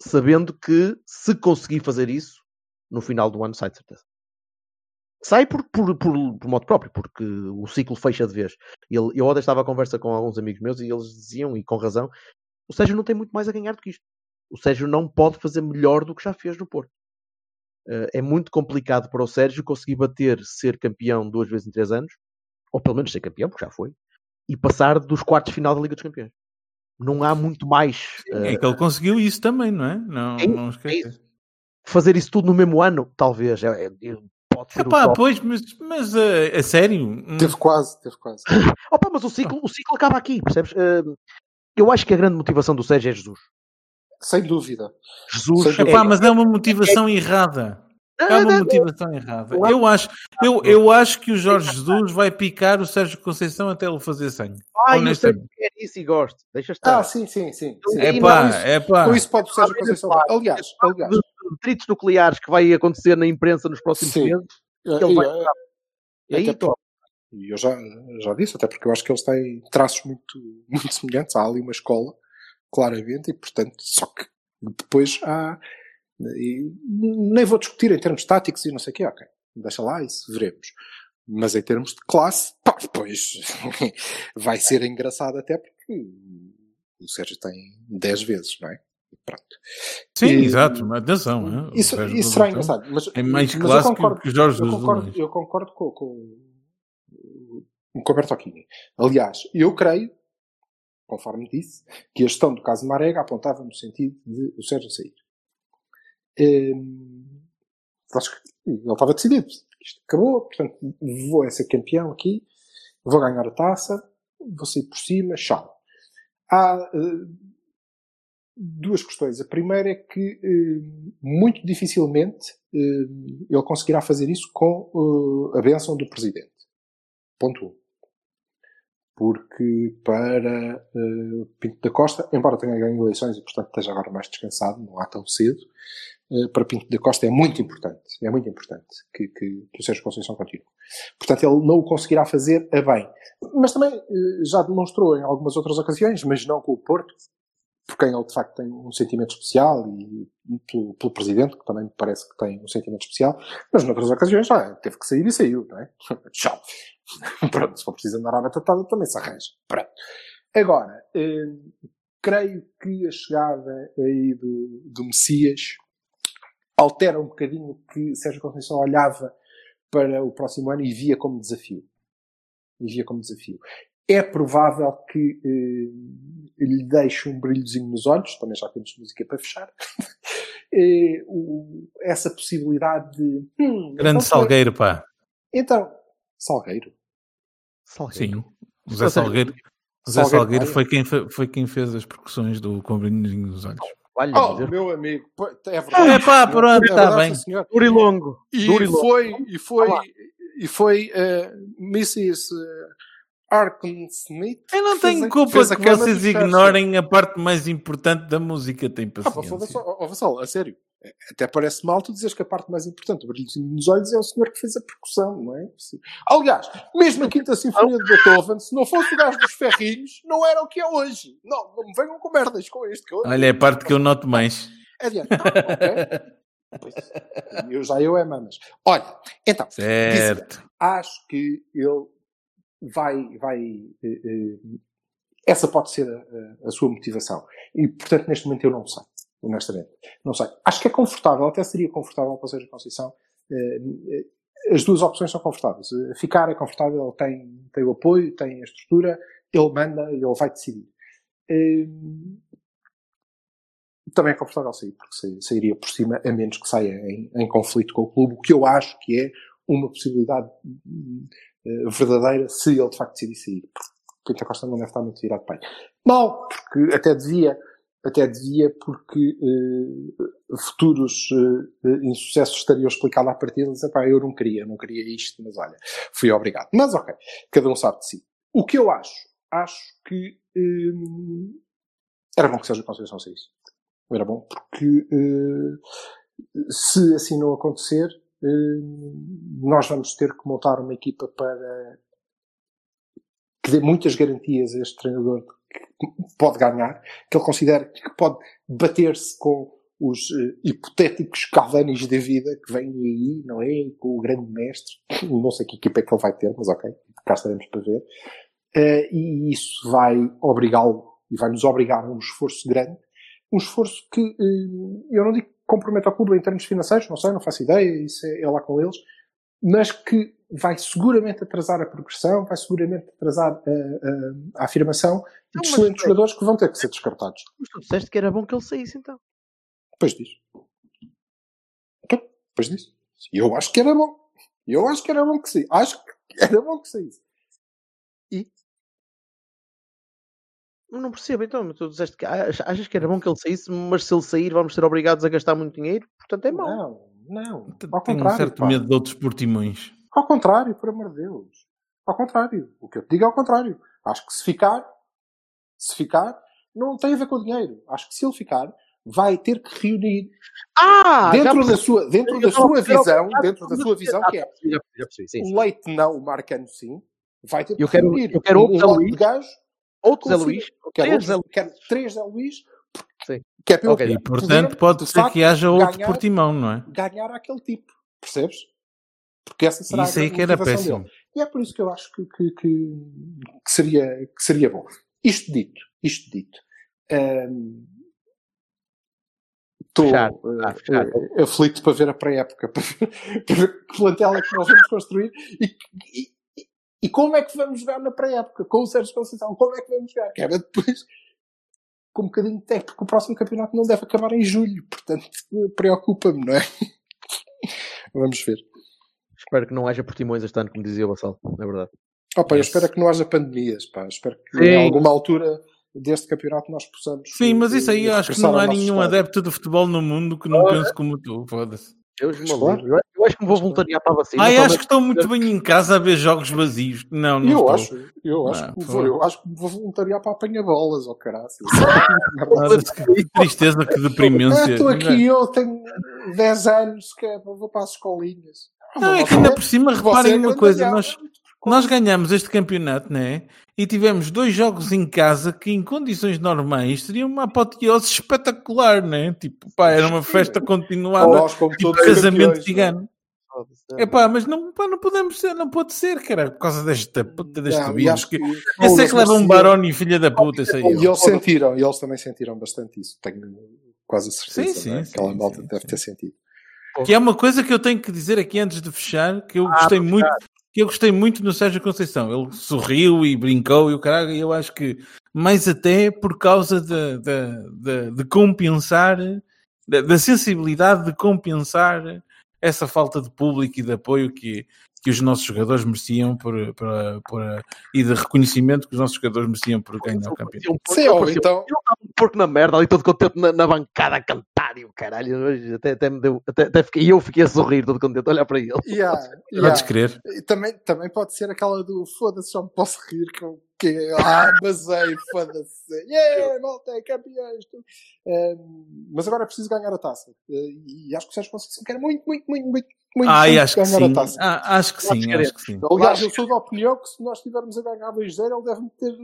sabendo que se conseguir fazer isso, no final do ano sai de certeza. Sai por, por, por, por modo próprio, porque o ciclo fecha de vez. Ele, eu ontem estava à conversa com alguns amigos meus e eles diziam, e com razão, o Sérgio não tem muito mais a ganhar do que isto. O Sérgio não pode fazer melhor do que já fez no Porto. Eh, é muito complicado para o Sérgio conseguir bater, ser campeão duas vezes em três anos, ou pelo menos ser campeão, porque já foi, e passar dos quartos de final da Liga dos Campeões. Não há muito mais. eh, É que ele conseguiu isso também, não é? Não, É isso, não é esquece. fazer isso tudo no mesmo ano, talvez. É, é- pode ser Epá, o top. pois, mas, mas eh, a sério? Hum, Teve quase, teve quase. Opa, mas o ciclo, o ciclo acaba aqui, percebes? Eh, eu acho que a grande motivação do Sérgio é Jesus. Sem dúvida. Jesus Sem é, Epá, mas é uma motivação errada. É uma motivação errada. Eu acho, eu, eu acho que o Jorge Jesus vai picar o Sérgio Conceição até ele fazer sangue. Sérgio quer isso e gosta. Deixa estar. Ah, sim, sim, sim. sim. É É pá, é pá. Com isso pode o Sérgio Conceição. Aliás, aliás. De detritos nucleares que vai acontecer na imprensa nos próximos Sim. meses. Ele vai- eh, Aí, até top. E eu já, já disse, até porque eu acho que eles têm traços muito, muito semelhantes. Há ali uma escola, claramente, e portanto, só que depois há. E nem vou discutir em termos táticos e não sei o quê, ok. Deixa lá, isso veremos. Mas em termos de classe, pá, depois vai ser engraçado até porque o Sérgio tem 10 vezes, não é? Pronto. Sim, E- exato, atenção. Isso, isso será engraçado. Mas, É mais mas clássico concordo, que o Jorge eu concordo, eu concordo com, com, com o Bertocchini. Aliás, eu creio, conforme disse, que a gestão do caso Marega apontava no sentido de o Sérgio sair. Hum, acho que ele estava decidido. Isto acabou, portanto, vou ser campeão aqui, vou ganhar a taça, vou sair por cima, tchau. Há eh, duas questões. A primeira é que eh, muito dificilmente eh, ele conseguirá fazer isso com eh, a benção do presidente. Ponto 1. Um. Porque para Pinto da Costa, embora tenha ganho eleições e portanto esteja agora mais descansado, não há tão cedo, para Pinto da Costa é muito importante, é muito importante que, que, que o Sérgio Conceição continue. Portanto, ele não o conseguirá fazer a bem. Mas também já demonstrou em algumas outras ocasiões, mas não com o Porto, por quem ele de facto tem um sentimento especial e pelo, pelo presidente, que também me parece que tem um sentimento especial, mas noutras ocasiões já teve que sair e saiu, não é? Tchau. Pronto, se for preciso andar à batatada também se arranja. Pronto. Agora, eh, creio que a chegada aí do, do Messias altera um bocadinho o que Sérgio Conceição olhava para o próximo ano e via como desafio. E via como desafio. É provável que eh, lhe deixe um brilhozinho nos olhos, também já temos música para fechar, eh, o- essa possibilidade de. hum, Grande então, Salgueiro, pá. Então, Salgueiro. Salgueiro. Sim. O Zé Salgueiro, o Zé Salgueiro, Salgueiro foi quem, foi quem fez as percussões do Com Brilhinho nos Olhos. Olha, Oh, meu amigo, é verdade. É pá, pronto, É tá verdade, bem. senhor. Duro e foi, e foi, Olá. e foi uh, Mrs. uh, Arkham Smith. Eu não tenho culpa fez que vocês ignorem a parte mais importante da música, tem Ah, paciência. ó, Vassal, a sério. Até parece mal tu dizes que a parte mais importante, o brilhozinho nos olhos, é o senhor que fez a percussão, não é? Sim. Aliás, mesmo a Quinta Sinfonia de Beethoven, se não fosse o gajo dos ferrinhos, não era o que é hoje. Não, não me venham com merdas com este. Que eu... Olha, é a parte que eu noto mais. Adiante. Ah, ok. Pois, eu já eu é mamas. Olha, então, Certo. acho que ele vai. vai eh, eh, essa pode ser a, a- sua motivação. E, portanto, neste momento eu não sei. Honestamente. Não sei. Acho que é confortável, até seria confortável para o Sérgio Conceição. Eh, As duas opções são confortáveis. Ficar é confortável, ele tem, tem o apoio, tem a estrutura, ele manda, ele vai decidir. Também é confortável sair, porque sa- sairia por cima, a menos que saia em, em conflito com o clube, o que eu acho que é uma possibilidade verdadeira se ele de facto decidir sair. Porque Pinta Costa não deve estar muito virado bem. Mal, porque até devia, até devia, porque eh, futuros eh, eh, insucessos estariam explicados à partida. Dizer, pá, eu não queria, não queria isto, mas olha, fui obrigado. Mas ok, cada um sabe de si. O que eu acho? Acho que hum, era bom que Sérgio Conceição saísse. Era bom, porque eh, se assim não acontecer, eh, nós vamos ter que montar uma equipa para que dê muitas garantias a este treinador que pode ganhar, que ele considera que pode bater-se com os eh, hipotéticos Cavanis da vida que vêm aí, não é? Com o grande mestre. Não sei que equipa é que ele vai ter, mas ok, cá estaremos para ver. Eh, e isso vai obrigá-lo e vai nos obrigar a um esforço grande. Um esforço que eh, eu não digo que comprometa o clube em termos financeiros, não sei, não faço ideia, isso é, é lá com eles, mas que vai seguramente atrasar a progressão, vai seguramente atrasar a, a- a afirmação Não, de excelentes jogadores que vão ter que ser descartados. Mas tu disseste que era bom que ele saísse então. Depois disso. Então, depois disso. E eu acho que era bom. E Eu acho que era bom que saísse. Acho que era bom que saísse. Eu não percebo então, mas tu disseste que ach- achas que era bom que ele saísse, mas se ele sair vamos ser obrigados a gastar muito dinheiro, portanto é mau. Não, não. Ao Tenho um contrário. certo pá. medo de outros portimões. Ao contrário, por amor de Deus. Ao contrário. O que eu te digo é ao contrário. Acho que se ficar, se ficar, não tem a ver com o dinheiro. Acho que se ele ficar, vai ter que reunir Ah! dentro da sua, dentro da sua visão, dentro da sua visão, que é Já percebi, já percebi, sim, sim. o leite não, o marcano sim, vai ter que Eu quero- reunir eu quero um lote de gajos Outro Zé Luís, Quero, três quero três Zé Luís, Sim. que é para eu Ok. E poder, portanto pode de ser facto, que haja outro ganhar- portimão, não é? ganhar aquele tipo. Percebes? Porque essa será Isso a aí que era péssimo. dele. E é por isso que eu acho que, que, que, que seria, que seria bom. Isto dito, isto dito. Estou Fechar. eh, Ah, fechar. eh, aflito para ver a pré-época, para ver, para ver que plantel é que nós vamos construir e, e, e- como é que vamos jogar na pré-época, com o Sérgio Conceição, como é que vamos jogar? Que era depois com um bocadinho de tempo, porque o próximo campeonato não deve acabar em julho, portanto preocupa-me, não é? Vamos ver. espero que não haja portimões este ano, como dizia o Bassal, é verdade. Opa, eu Yes. espero que não haja pandemias, pá. Espero que Sim. em alguma altura deste campeonato nós possamos. Sim, mas isso aí eu acho que não há nenhum adepto de futebol no mundo que não pense como tu. Foda-se. Deus me Claro. livre. Eu- Eu acho que me vou voluntariar para a vacina. Ai, acho que estou muito bem em casa a ver jogos vazios. Não, não Eu estou. acho, eu acho, Não, que vou, eu acho que me vou voluntariar para apanhar bolas, ó caraças. Foda-se, que tristeza, que deprimência. Estou aqui, eu tenho 10 anos, que é, vou para as escolinhas. Não, é que ainda por cima, reparem é uma grande coisa, nós, nós ganhamos este campeonato, né? E tivemos dois jogos em casa que, em condições normais, seriam uma apoteose espetacular, né? Tipo, pá, era uma festa continuada, como tipo casamento campeões, cigano. Foda-se. É pá, mas não, pá, não podemos ser, não pode ser, cara, por causa desta puta deste Não, e vírus. Que... que- Esse é que leva um Sim. baroni, filha da puta, sei E eles sentiram, e eles também sentiram bastante isso. Tenho quase a certeza. Sim, não é? sim, Aquela sim, malta sim, deve sim. ter sentido. Que é uma coisa que eu tenho que dizer aqui antes de fechar, que eu Ah, gostei muito, que eu gostei muito no Sérgio Conceição. Ele sorriu e brincou e o caralho, eu acho que mais até por causa de, de, de, de compensar, da sensibilidade de compensar essa falta de público e de apoio que, que os nossos jogadores mereciam por, por, por, e de reconhecimento que os nossos jogadores mereciam por ganhar o campeonato. Um Sim, ou parecia- então- Eu estava um porco na merda, ali todo contente na, na bancada a cantar e o caralho. Até, até me deu. Até, até fiquei, e eu fiquei a sorrir, todo contente, a olhar para ele. Yeah, Podes yeah. crer. E também, também pode ser aquela do foda-se, já me posso rir com que ah, basei, foda-se. Yeah, malta, é campeões. tu. Ehm, mas agora é preciso ganhar a taça. Eh, e acho que o Sérgio Conceição quer muito, muito, muito, muito, muito, Ah, e muito acho que ganhar sim. Ah, acho que sim, acho que sim. Aliás, eu sou da opinião que se nós estivermos a ganhar 2-0, ele deve meter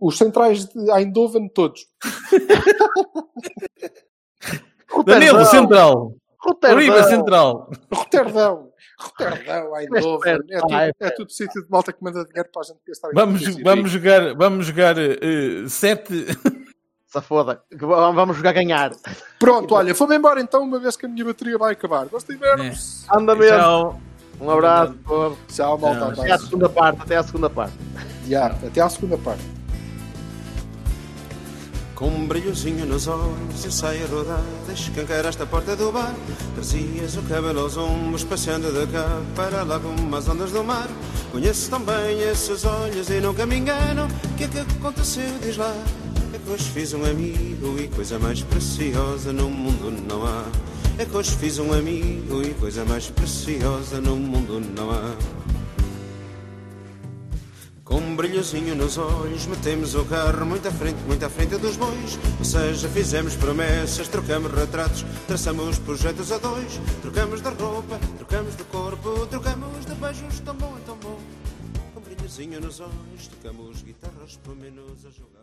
os centrais de Eindhoven todos. Danilo, central. Roterdão. Uribe, central. Roterdão, Roterdão, Eindhoven. É tudo, Ah, é- é tudo sítio de malta que manda dinheiro para a gente gastar em Vamos, vamos jogar, vamos jogar eh, sete. Safoda. Vamos jogar a ganhar. Pronto, olha, vou-me embora então, uma vez que a minha bateria vai acabar. Gostei de vermos. Anda mesmo. Tchau. Um abraço. povo. Tchau, malta. Tchau. Até à segunda parte. Até à segunda parte. Yeah, até à segunda parte. Com um brilhozinho nos olhos eu saio a rodar Escancaraste a porta do bar Trazias o cabelo aos ombros Passeando de cá para lá como as ondas do mar Conheço também esses olhos e nunca me engano O que é que aconteceu, diz lá É que hoje fiz um amigo e coisa mais preciosa no mundo não há É que hoje fiz um amigo e coisa mais preciosa no mundo não há com um brilhozinho nos olhos, metemos o carro muito à frente, muito à frente dos bois. Ou seja, fizemos promessas, trocamos retratos, traçamos projetos a dois. Trocamos de roupa, trocamos de corpo, trocamos de beijos, tão bom, tão bom. Com um brilhozinho nos olhos, tocamos guitarras por menos a jogar.